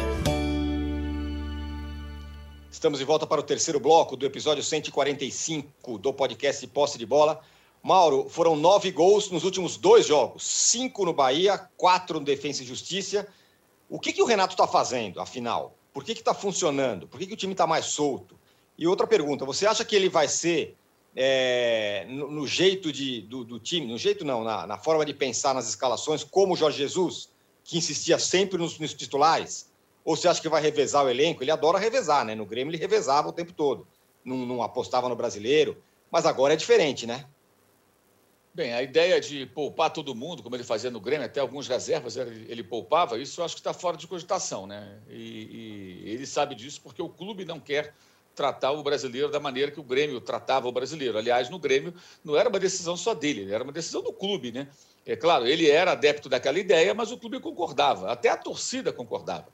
Estamos de volta para o terceiro bloco do episódio 145 do podcast Posse de Bola. Mauro, foram nove gols nos últimos dois jogos: cinco no Bahia, quatro no Defensa e Justiça. O que, que o Renato está fazendo, afinal? Por que está funcionando? Por que, que o time está mais solto? E outra pergunta: você acha que ele vai ser é, no, no, jeito de, do, do, time, no jeito não, na, na, forma de pensar nas escalações, como o Jorge Jesus, que insistia sempre nos, nos titulares? Ou você acha que vai revezar o elenco? Ele adora revezar, né? No Grêmio ele revezava o tempo todo. Não, não apostava no brasileiro. Mas agora é diferente, né? Bem, a ideia de poupar todo mundo, como ele fazia no Grêmio, até alguns reservas ele, poupava, isso eu acho que está fora de cogitação, né? E, e, ele sabe disso porque o clube não quer tratar o brasileiro da maneira que o Grêmio tratava o brasileiro. Aliás, no Grêmio não era uma decisão só dele, era uma decisão do clube, né? É claro, ele era adepto daquela ideia, mas o clube concordava, até a torcida concordava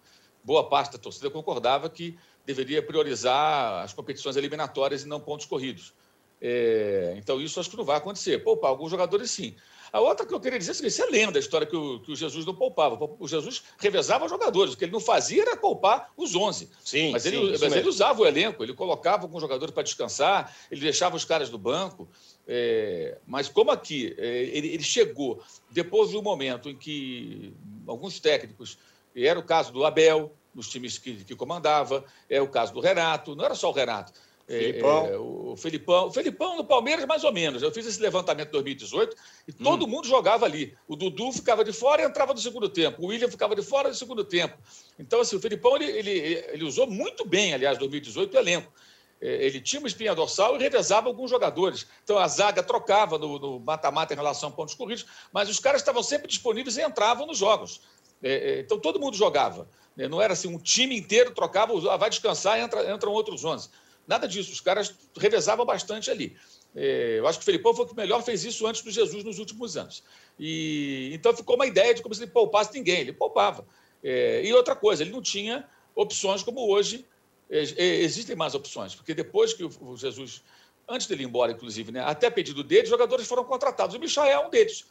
boa parte da torcida concordava que deveria priorizar as competições eliminatórias e não pontos corridos. É, então, isso acho que não vai acontecer. Poupar alguns jogadores, sim. A outra que eu queria dizer é que você lembra da história que o, que o, Jesus não poupava. O Jesus revezava jogadores. O que ele não fazia era poupar os 11. Sim, mas, sim, ele, mas ele, usava o elenco, ele colocava alguns jogadores para descansar, ele deixava os caras do banco. É, mas como aqui é, ele, ele chegou depois de um momento em que alguns técnicos e era o caso do Abel, nos times que, que comandava, é o caso do Renato, não era só o Renato. Felipão. É, o Felipão. O Felipão no Palmeiras, mais ou menos. Eu fiz esse levantamento em 2018 e todo hum. mundo jogava ali. O Dudu ficava de fora e entrava no segundo tempo. O William ficava de fora no segundo tempo. Então, assim, o Felipão ele, ele, ele usou muito bem, aliás, 2018, o elenco. É, ele tinha uma espinha dorsal e revezava alguns jogadores. Então, a zaga trocava no mata-mata em relação a pontos corridos, mas os caras estavam sempre disponíveis e entravam nos jogos. É, então, todo mundo jogava. Não era assim, um time inteiro trocava, ah, vai descansar, entra, entram outros 11. Nada disso, os caras revezavam bastante ali. É, eu acho que o Felipão foi o que melhor fez isso antes do Jesus nos últimos anos. E Então ficou uma ideia de como se ele poupasse ninguém, ele poupava. É, e outra coisa, ele não tinha opções como hoje é, existem mais opções, porque depois que o Jesus, antes dele ir embora, inclusive, né, até pedido dele, jogadores foram contratados. O Michel é um deles,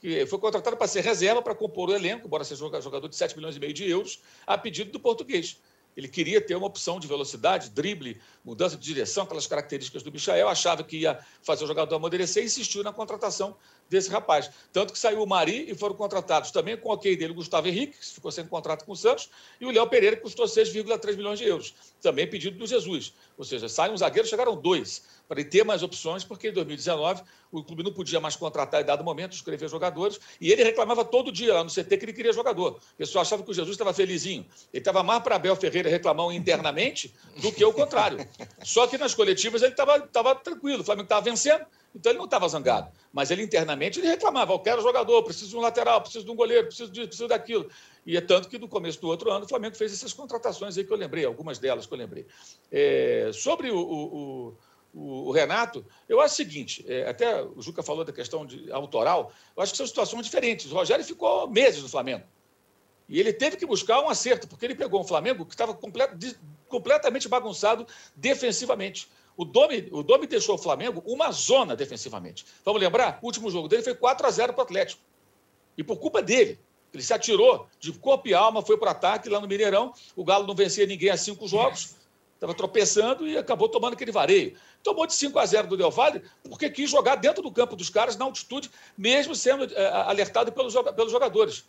que foi contratado para ser reserva, para compor o elenco, embora seja jogador de 7 milhões e meio de euros, a pedido do português. Ele queria ter uma opção de velocidade, drible, mudança de direção, aquelas características do Michael. Achava que ia fazer o jogador amadurecer e insistiu na contratação desse rapaz. Tanto que saiu o Mari e foram contratados também com o ok dele o Gustavo Henrique, que ficou sem contrato com o Santos, e o Léo Pereira, que custou 6,3 milhões de euros, também pedido do Jesus. Ou seja, saem um zagueiro, chegaram dois, para ele ter mais opções, porque em 2019 o clube não podia mais contratar em dado momento, escrever jogadores, e ele reclamava todo dia lá no CT que ele queria jogador. O pessoal achava que o Jesus estava felizinho. Ele estava mais para Abel Ferreira reclamar internamente do que o contrário. Só que nas coletivas ele estava tranquilo, o Flamengo estava vencendo, então ele não estava zangado. Mas ele internamente ele reclamava: eu quero jogador, preciso de um lateral, preciso de um goleiro, preciso disso, preciso daquilo. E é tanto que no começo do outro ano o Flamengo fez essas contratações aí que eu lembrei, algumas delas que eu lembrei. É, sobre o, o, o, o, Renato, eu acho o seguinte: é, até o Juca falou da questão de autoral, eu acho que são situações diferentes. O Rogério ficou meses no Flamengo. E ele teve que buscar um acerto, porque ele pegou um Flamengo que estava complet, completamente bagunçado defensivamente. O Domi, o Domi deixou o Flamengo uma zona defensivamente. Vamos lembrar? O último jogo dele foi 4 a 0 para o Atlético. E por culpa dele. Ele se atirou de corpo e alma, foi para o ataque lá no Mineirão. O Galo não vencia ninguém há cinco jogos. Estava tropeçando e acabou tomando aquele vareio. Tomou de 5 a 0 do Del Valle porque quis jogar dentro do campo dos caras na altitude, mesmo sendo é, alertado pelos, pelos jogadores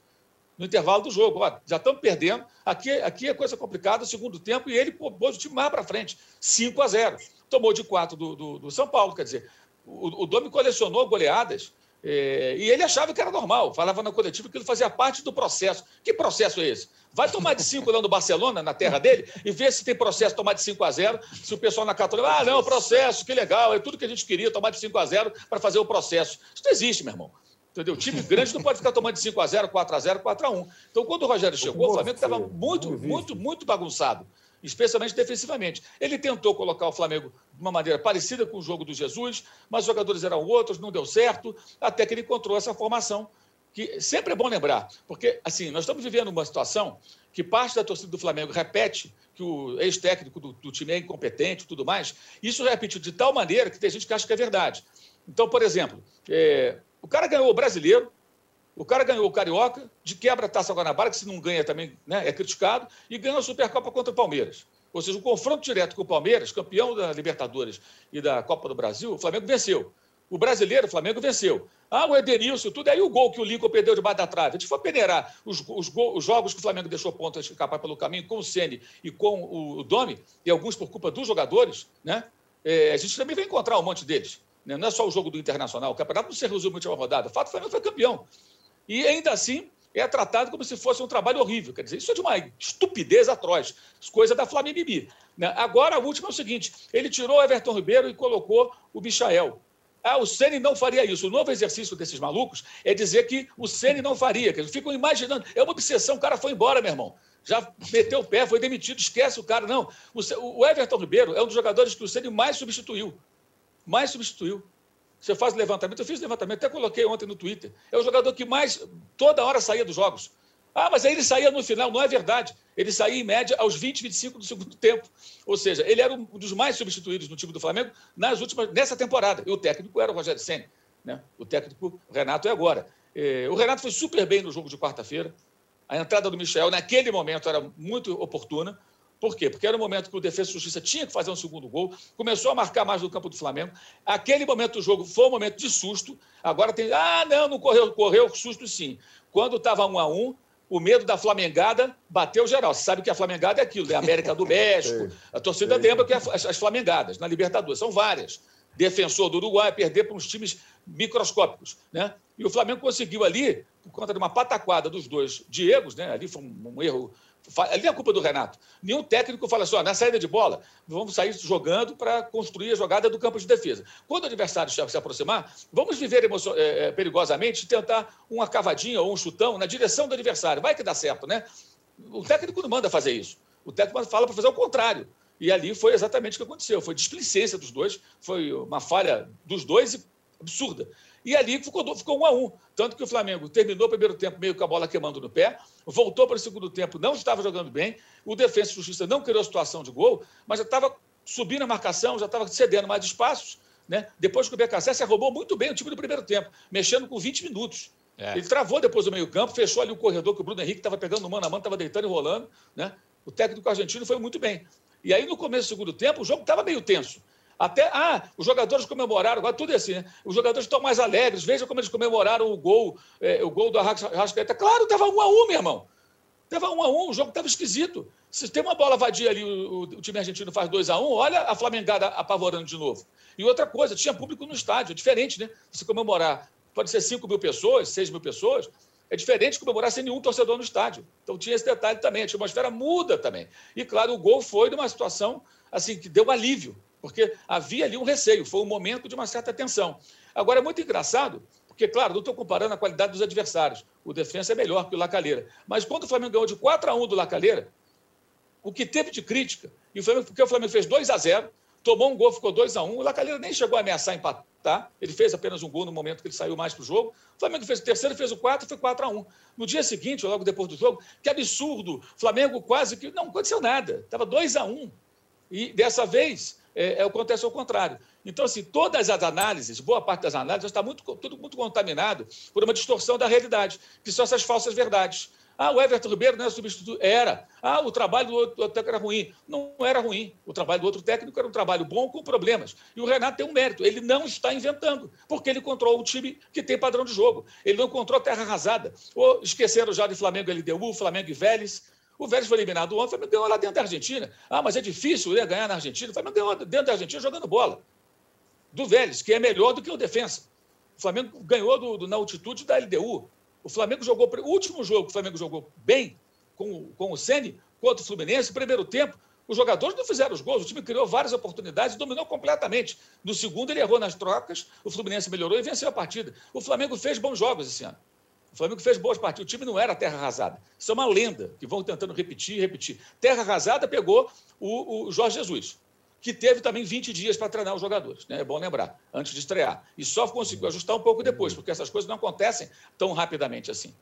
no intervalo do jogo. Ó, já estamos perdendo. Aqui, aqui é coisa complicada, segundo tempo, e ele pôs o time mais para frente. 5 a 0 tomou de quatro do, do, do São Paulo. Quer dizer, o, o Domi colecionou goleadas é, e ele achava que era normal. Falava na coletiva que ele fazia parte do processo. Que processo é esse? Vai tomar de 5 lá no Barcelona, na terra dele, e ver se tem processo tomar de 5 a 0 Se o pessoal na Católica, ah, não, processo, que legal, é tudo que a gente queria, tomar de 5 a 0 para fazer o processo. Isso não existe, meu irmão. Entendeu? O time grande não pode ficar tomando de 5 a 0 4 a 0 4 a 1 Então, quando o Rogério chegou, o Flamengo estava muito, muito, muito bagunçado especialmente defensivamente. Ele tentou colocar o Flamengo de uma maneira parecida com o jogo do Jesus, mas os jogadores eram outros, não deu certo, até que ele encontrou essa formação, que sempre é bom lembrar, porque assim, nós estamos vivendo uma situação que parte da torcida do Flamengo repete que o ex-técnico do, do, time é incompetente e tudo mais. Isso é repetido de tal maneira que tem gente que acha que é verdade. Então, por exemplo, é, o cara ganhou o brasileiro, o cara ganhou o Carioca, de quebra a Taça Guanabara, que se não ganha também né, é criticado, e ganhou a Supercopa contra o Palmeiras. Ou seja, o confronto direto com o Palmeiras, campeão da Libertadores e da Copa do Brasil, o Flamengo venceu. O brasileiro, o Flamengo venceu. Ah, o Edenilson, tudo. Aí o gol que o Lincoln perdeu debaixo da trave. A gente for peneirar os, os, os, jogos que o Flamengo deixou pontas escapar pelo caminho com o Ceni e com o, o Domi, e alguns por culpa dos jogadores, né? É, a gente também vai encontrar um monte deles. Né? Não é só o jogo do Internacional. O campeonato não se resume a uma rodada. O fato, o Flamengo foi campeão. E ainda assim é tratado como se fosse um trabalho horrível. Quer dizer, isso é de uma estupidez atroz. Coisa da Flamengo Né? Agora, a última é o seguinte: ele tirou o Everton Ribeiro e colocou o Michael. Ah, o Ceni não faria isso. O novo exercício desses malucos é dizer que o Ceni não faria. Eles ficam imaginando. É uma obsessão. O cara foi embora, meu irmão. Já meteu o pé, foi demitido, esquece o cara. Não. O Everton Ribeiro é um dos jogadores que o Ceni mais substituiu. Mais substituiu. Você faz levantamento, eu fiz levantamento, até coloquei ontem no Twitter. É o jogador que mais toda hora saía dos jogos. Ah, mas aí ele saía no final. Não é verdade. Ele saía em média aos 20, 25 do segundo tempo. Ou seja, ele era um dos mais substituídos no time do Flamengo nas últimas, nessa temporada. E o técnico era o Rogério Senna. Né? O técnico Renato é agora. É, o Renato foi super bem no jogo de quarta-feira. A entrada do Michel, naquele momento, era muito oportuna. Por quê? Porque era o momento que o Defesa e Justiça tinha que fazer um segundo gol, começou a marcar mais no campo do Flamengo. Aquele momento do jogo foi um momento de susto. Agora tem. Ah, não, não correu, correu susto sim. Quando estava um a um, o medo da Flamengada bateu geral. Você sabe que a Flamengada é aquilo, é a América do México. A torcida lembra que as, as Flamengadas na Libertadores são várias. Defensor do Uruguai perder para uns times microscópicos, né? E o Flamengo conseguiu ali, por conta de uma pataquada dos dois Diegos, né? Ali foi um, um erro Ali é a culpa do Renato. Nenhum técnico fala assim: ó, na saída de bola, vamos sair jogando para construir a jogada do campo de defesa. Quando o adversário se aproximar, vamos viver é, é, perigosamente tentar uma cavadinha ou um chutão na direção do adversário. Vai que dá certo, né? O técnico não manda fazer isso. O técnico fala para fazer o contrário. E ali foi exatamente o que aconteceu. Foi displicência dos dois, foi uma falha dos dois absurda. E ali ficou, ficou um a um. Tanto que o Flamengo terminou o primeiro tempo meio com a bola queimando no pé, voltou para o segundo tempo, não estava jogando bem. O Defensa e Justiça não criou situação de gol, mas já estava subindo a marcação, já estava cedendo mais espaços. Né? Depois que o BKSS roubou muito bem o time do primeiro tempo, mexendo com 20 minutos. É. Ele travou depois do meio-campo, fechou ali o corredor que o Bruno Henrique estava pegando mano a mano, estava deitando e rolando. Né? O técnico argentino foi muito bem. E aí, no começo do segundo tempo, o jogo estava meio tenso. Até, ah, os jogadores comemoraram, agora tudo é assim, né? Os jogadores estão mais alegres, veja como eles comemoraram o gol, é, o gol do Arrascaeta. Claro, estava um a um, meu irmão. Estava um a um, o jogo estava esquisito. Se tem uma bola vadia ali, o, o time argentino faz 2 a 1 um, olha a Flamengada apavorando de novo. E outra coisa, tinha público no estádio, é diferente, né? Você comemorar, pode ser 5 mil pessoas, 6 mil pessoas, é diferente comemorar sem nenhum torcedor no estádio. Então tinha esse detalhe também, a atmosfera muda também. E claro, o gol foi de uma situação assim que deu alívio porque havia ali um receio, foi um momento de uma certa tensão. Agora, é muito engraçado, porque, claro, não estou comparando a qualidade dos adversários. O defensa é melhor que o Lacalheira. Mas quando o Flamengo ganhou de 4 a 1 do Lacalheira, o que teve de crítica, e o Flamengo, porque o Flamengo fez 2 a 0 tomou um gol, ficou 2 a 1 o Lacalheira nem chegou a ameaçar empatar, ele fez apenas um gol no momento que ele saiu mais para o jogo. O Flamengo fez o terceiro, fez o 4, foi 4 a 1 No dia seguinte, logo depois do jogo, que absurdo, Flamengo quase que. Não aconteceu nada, estava 2 a 1 E dessa vez, é, é, acontece ao contrário. Então, assim, todas as análises, boa parte das análises, está muito, tudo muito contaminado por uma distorção da realidade, que são essas falsas verdades. Ah, o Everton Ribeiro não é substituto. Era. Ah, o trabalho do outro técnico era ruim. Não era ruim. O trabalho do outro técnico era um trabalho bom com problemas. E o Renato tem um mérito. Ele não está inventando, porque ele controla um time que tem padrão de jogo. Ele não encontrou terra arrasada. Ou esqueceram já de Flamengo LDU, Flamengo e Vélez. O Vélez foi eliminado ontem, o Flamengo ganhou lá dentro da Argentina. Ah, mas é difícil né, ganhar na Argentina. O Flamengo ganhou dentro da Argentina jogando bola. Do Vélez, que é melhor do que o defensa. O Flamengo ganhou do, do, na altitude da LDU. O Flamengo jogou. O último jogo que o Flamengo jogou bem com, com o Sene contra o Fluminense, primeiro tempo, os jogadores não fizeram os gols, o time criou várias oportunidades e dominou completamente. No segundo, ele errou nas trocas, o Fluminense melhorou e venceu a partida. O Flamengo fez bons jogos esse ano. O Flamengo fez boas partidas. O time não era terra arrasada. Isso é uma lenda que vão tentando repetir e repetir. Terra arrasada pegou o, o, Jorge Jesus, que teve também 20 dias para treinar os jogadores. Né? É bom lembrar, antes de estrear. E só conseguiu ajustar um pouco depois, porque essas coisas não acontecem tão rapidamente assim.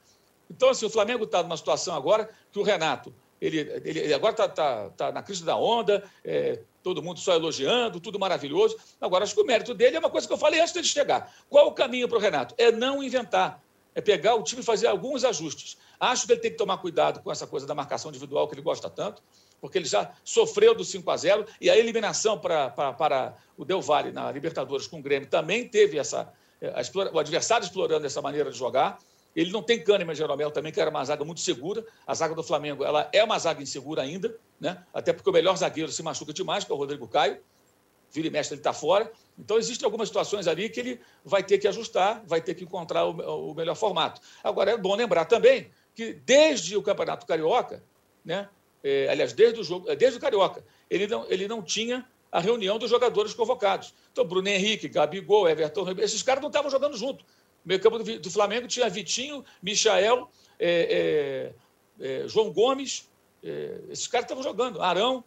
Então, assim, o Flamengo está numa situação agora que o Renato, ele, ele agora está tá, tá na crise da onda, é, todo mundo só elogiando, tudo maravilhoso. Agora, acho que o mérito dele é uma coisa que eu falei antes de chegar. Qual o caminho para o Renato? É não inventar é pegar o time e fazer alguns ajustes. Acho que ele tem que tomar cuidado com essa coisa da marcação individual que ele gosta tanto, porque ele já sofreu do 5 a 0 e a eliminação para, para, para o Del Valle na Libertadores com o Grêmio também teve essa. Eh, a, o adversário explorando essa maneira de jogar. Ele não tem Kahneman Jeromel também, que era uma zaga muito segura. A zaga do Flamengo ela é uma zaga insegura ainda, né? até porque o melhor zagueiro se machuca demais, que é o Rodrigo Caio. Vira e mestre, ele está fora. Então, existem algumas situações ali que ele vai ter que ajustar, vai ter que encontrar o, o melhor formato. Agora, é bom lembrar também que desde o Campeonato Carioca, né, é, aliás, desde o, jogo, é, desde o Carioca, ele não, ele não tinha a reunião dos jogadores convocados. Então, Bruno Henrique, Gabigol, Everton esses caras não estavam jogando junto. O meio campo do, do Flamengo tinha Vitinho, Michael, é, é, é João Gomes, é, esses caras estavam jogando. Arão,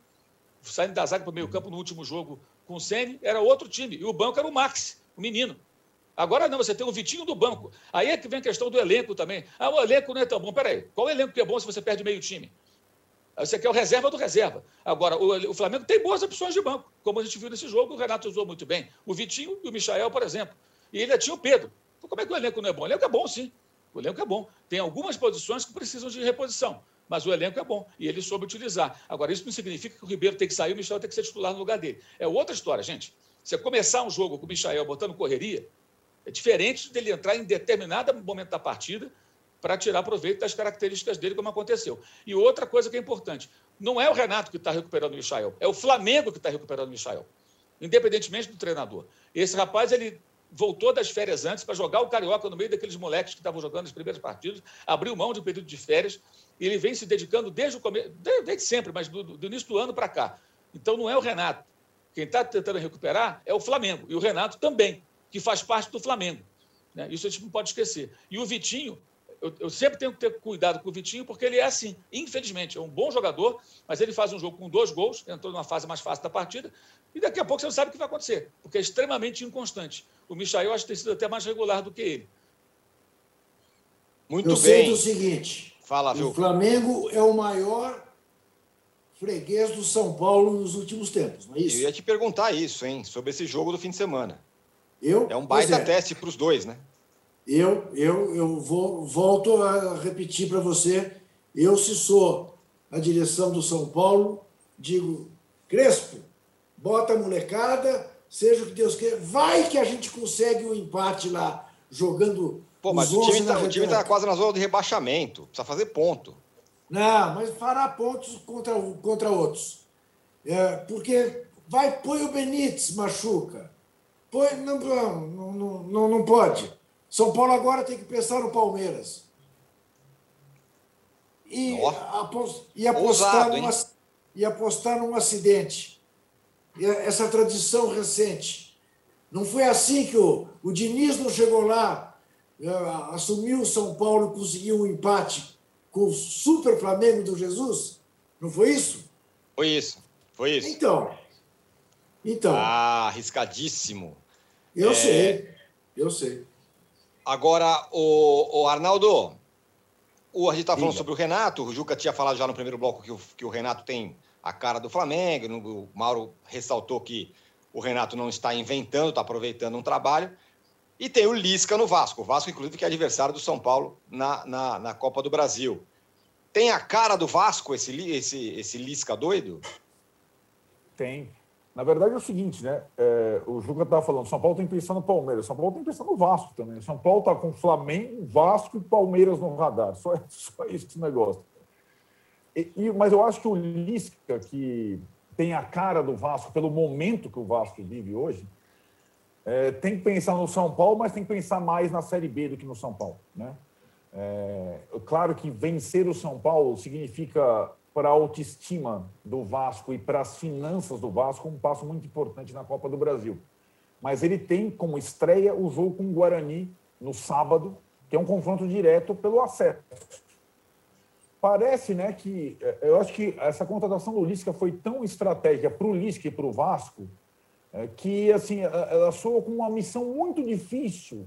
saindo da zaga para o meio campo no último jogo com o Sene, era outro time. E o banco era o Max, o menino. Agora não, você tem o Vitinho do banco. Aí é que vem a questão do elenco também. Ah, o elenco não é tão bom. Peraí, qual elenco que é bom se você perde meio time? Você quer o reserva do reserva. Agora, o, Flamengo tem boas opções de banco, como a gente viu nesse jogo, o Renato usou muito bem. O Vitinho e o Michael, por exemplo. E ele tinha o Pedro. Então, como é que o elenco não é bom? O elenco é bom, sim. O elenco é bom. Tem algumas posições que precisam de reposição mas o elenco é bom e ele soube utilizar. Agora, isso não significa que o Ribeiro tem que sair e o Michel tem que ser titular no lugar dele. É outra história, gente. Você começar um jogo com o Michel botando correria, é diferente dele entrar em determinado momento da partida para tirar proveito das características dele, como aconteceu. E outra coisa que é importante: não é o Renato que está recuperando o Michael, é o Flamengo que está recuperando o Michael, independentemente do treinador. Esse rapaz, ele voltou das férias antes para jogar o Carioca no meio daqueles moleques que estavam jogando as primeiras partidas, abriu mão de um período de férias, ele vem se dedicando desde o começo, desde sempre, mas do, do início do ano para cá. Então não é o Renato. Quem está tentando recuperar é o Flamengo, e o Renato também, que faz parte do Flamengo. Né? Isso a gente não pode esquecer. E o Vitinho, eu, eu, sempre tenho que ter cuidado com o Vitinho, porque ele é assim, infelizmente, é um bom jogador, mas ele faz um jogo com dois gols, entrou numa fase mais fácil da partida, e daqui a pouco você não sabe o que vai acontecer, porque é extremamente inconstante. O Michael acho que tem sido até mais regular do que ele. Muito eu bem. sei do seguinte: Fala, viu? o Flamengo é o maior freguês do São Paulo nos últimos tempos, não é isso? Eu ia te perguntar isso, hein, sobre esse jogo do fim de semana. Eu? É um baita é. teste para os dois, né? Eu, eu, eu vou, volto a repetir para você. Eu, se sou a direção do São Paulo, digo, Crespo, bota a molecada, seja o que Deus queira. Vai que a gente consegue um empate lá, jogando. Pô, mas o time, está tá quase na zona de rebaixamento. Precisa fazer ponto. Não, mas fará pontos contra, contra outros. É, porque vai, põe o Benítez, machuca. Põe, não, não, não, não pode. São Paulo agora tem que pensar no Palmeiras. E, apost, e, apostar, Ousado, numa, e apostar num acidente. E essa tradição recente. Não foi assim que o, o Diniz não chegou lá, assumiu o São Paulo e conseguiu um empate com o super Flamengo do Jesus? Não foi isso? Foi isso. Foi isso. Então. Então. Ah, arriscadíssimo. Eu é... sei. Eu sei. Agora, o, o Arnaldo, o, a gente está falando sobre o Renato, o Juca tinha falado já no primeiro bloco que o, que o Renato tem a cara do Flamengo, o Mauro ressaltou que o Renato não está inventando, está aproveitando um trabalho. E tem o Lisca no Vasco. O Vasco, inclusive, que é adversário do São Paulo na, na, na Copa do Brasil. Tem a cara do Vasco esse, esse, esse Lisca doido? Tem. Na verdade é o seguinte, né? É, o Juca estava falando, São Paulo tem pensar no Palmeiras, São Paulo tem pensar no Vasco também. São Paulo está com Flamengo, Vasco e Palmeiras no radar. Só, só esse negócio. E, e, mas eu acho que o Lisca, que tem a cara do Vasco, pelo momento que o Vasco vive hoje, é, tem que pensar no São Paulo, mas tem que pensar mais na Série B do que no São Paulo. Né? É, claro que vencer o São Paulo significa para a autoestima do Vasco e para as finanças do Vasco um passo muito importante na Copa do Brasil. Mas ele tem como estreia o jogo com o Guarani no sábado, que é um confronto direto pelo acesso. Parece, né, que é, eu acho que essa contratação do Lisca foi tão estratégica para o Lisca e para o Vasco é, que assim ela soa com uma missão muito difícil,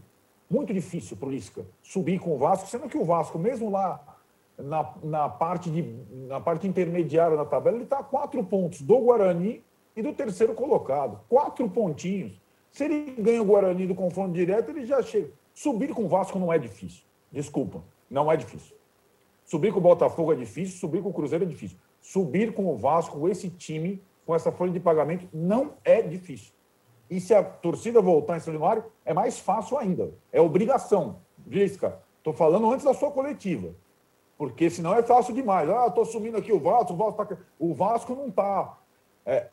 muito difícil para o Lisca subir com o Vasco, sendo que o Vasco, mesmo lá na, na, parte, de, na parte intermediária da tabela, ele está a quatro pontos do Guarani e do terceiro colocado. Quatro pontinhos. Se ele ganha o Guarani do confronto direto, ele já chega. Subir com o Vasco não é difícil. Desculpa, não é difícil. Subir com o Botafogo é difícil, subir com o Cruzeiro é difícil. Subir com o Vasco, esse time, com essa folha de pagamento, não é difícil. E se a torcida voltar em extraordinário, é mais fácil ainda. É obrigação. Gisca, estou falando antes da sua coletiva. Porque senão é fácil demais. Ah, estou assumindo aqui o Vasco, o Vasco, tá... o Vasco não está. É,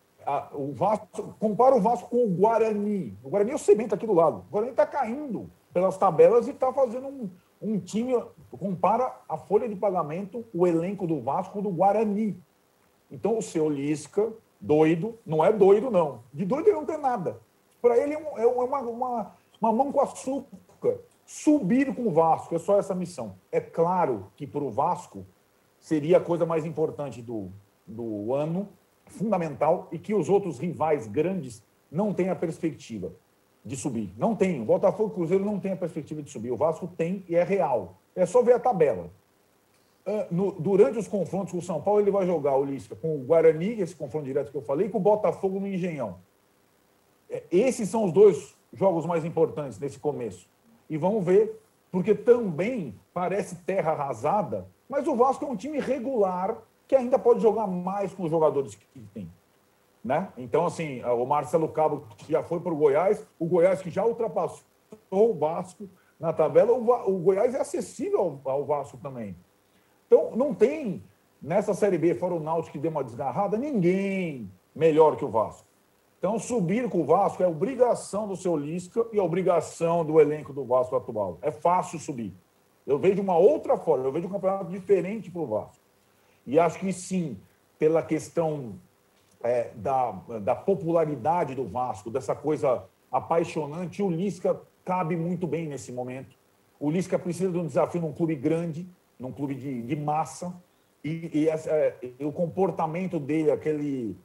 o Vasco, compara o Vasco com o Guarani. O Guarani é o cimento aqui do lado. O Guarani está caindo pelas tabelas e está fazendo um, um time. Compara a folha de pagamento, o elenco do Vasco do Guarani. Então o seu Lisca, doido, não é doido, não. De doido ele não tem nada. Para ele é, um, é uma, uma, uma mão com açúcar subir com o Vasco, é só essa missão. É claro que para o Vasco seria a coisa mais importante do, do ano, fundamental, e que os outros rivais grandes não têm a perspectiva de subir. Não tem. O Botafogo e o Cruzeiro não têm a perspectiva de subir. O Vasco tem e é real. É só ver a tabela. Ah, no, durante os confrontos com o São Paulo, ele vai jogar o Lisca com o Guarani, esse confronto direto que eu falei, e com o Botafogo no Engenhão. É, esses são os dois jogos mais importantes nesse começo e vamos ver, porque também parece terra arrasada, mas o Vasco é um time regular que ainda pode jogar mais com os jogadores que tem. Né? Então, assim, o Marcelo Cabo que já foi para o Goiás, o Goiás que já ultrapassou o Vasco na tabela, o, Goiás é acessível ao, Vasco também. Então, não tem nessa Série B, fora o Náutico que deu uma desgarrada, ninguém melhor que o Vasco. Então, subir com o Vasco é obrigação do seu Lisca e é obrigação do elenco do Vasco atual. É fácil subir. Eu vejo uma outra forma, eu vejo um campeonato diferente para o Vasco. E acho que sim, pela questão é, da, da popularidade do Vasco, dessa coisa apaixonante, o Lisca cabe muito bem nesse momento. O Lisca precisa de um desafio num clube grande, num clube de, de massa, e, e, essa, é, e, o comportamento dele, aquele,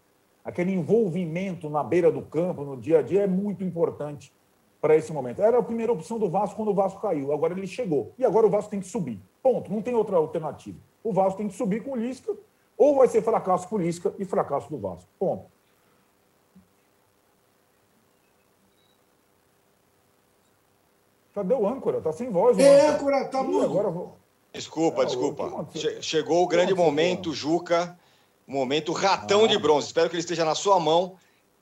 aquele envolvimento na beira do campo, no dia a dia, é muito importante para esse momento. Era a primeira opção do Vasco quando o Vasco caiu. Agora ele chegou. E agora o Vasco tem que subir. Ponto. Não tem outra alternativa. O Vasco tem que subir com o Lisca, ou vai ser fracasso com o Lisca e fracasso do Vasco. Ponto. Cadê o âncora? Tá sem voz. É, âncora, tá mudo. Agora vou... Desculpa, desculpa. Chegou o grande momento, Juca. O momento ratão ah. de bronze. Espero que ele esteja na sua mão.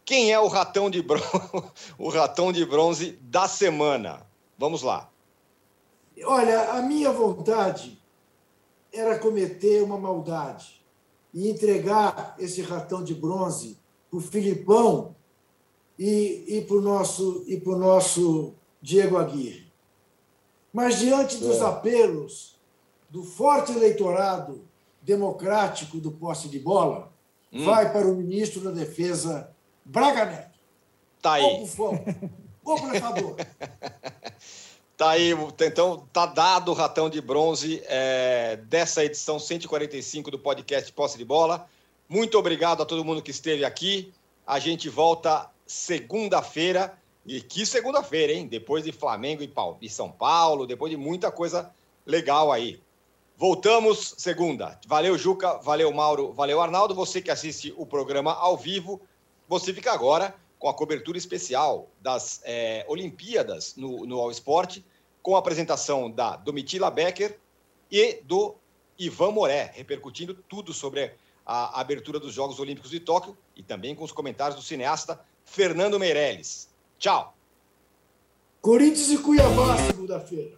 Quem é o ratão de bronze, o ratão de bronze da semana? Vamos lá. Olha, a minha vontade era cometer uma maldade e entregar esse ratão de bronze para o Filipão e, e para o nosso, e nosso Diego Aguirre. Mas diante dos é. apelos do forte eleitorado democrático do posse de bola, hum. vai para o ministro da Defesa Braga Neto. Tá aí. O bufão, o blefador. Tá aí, então tá dado o ratão de bronze é, dessa edição 145 do podcast Posse de Bola. Muito obrigado a todo mundo que esteve aqui. A gente volta segunda-feira. E que segunda-feira, hein? Depois de Flamengo e São Paulo, depois de muita coisa legal aí. Voltamos segunda. Valeu, Juca. Valeu, Mauro. Valeu, Arnaldo. Você que assiste o programa ao vivo, você fica agora com a cobertura especial das é, Olimpíadas no, no All Sport, com a apresentação da Domitila Becker e do Ivan Moré, repercutindo tudo sobre a abertura dos Jogos Olímpicos de Tóquio e também com os comentários do cineasta Fernando Meirelles. Tchau! Corinthians e Cuiabá, segunda-feira.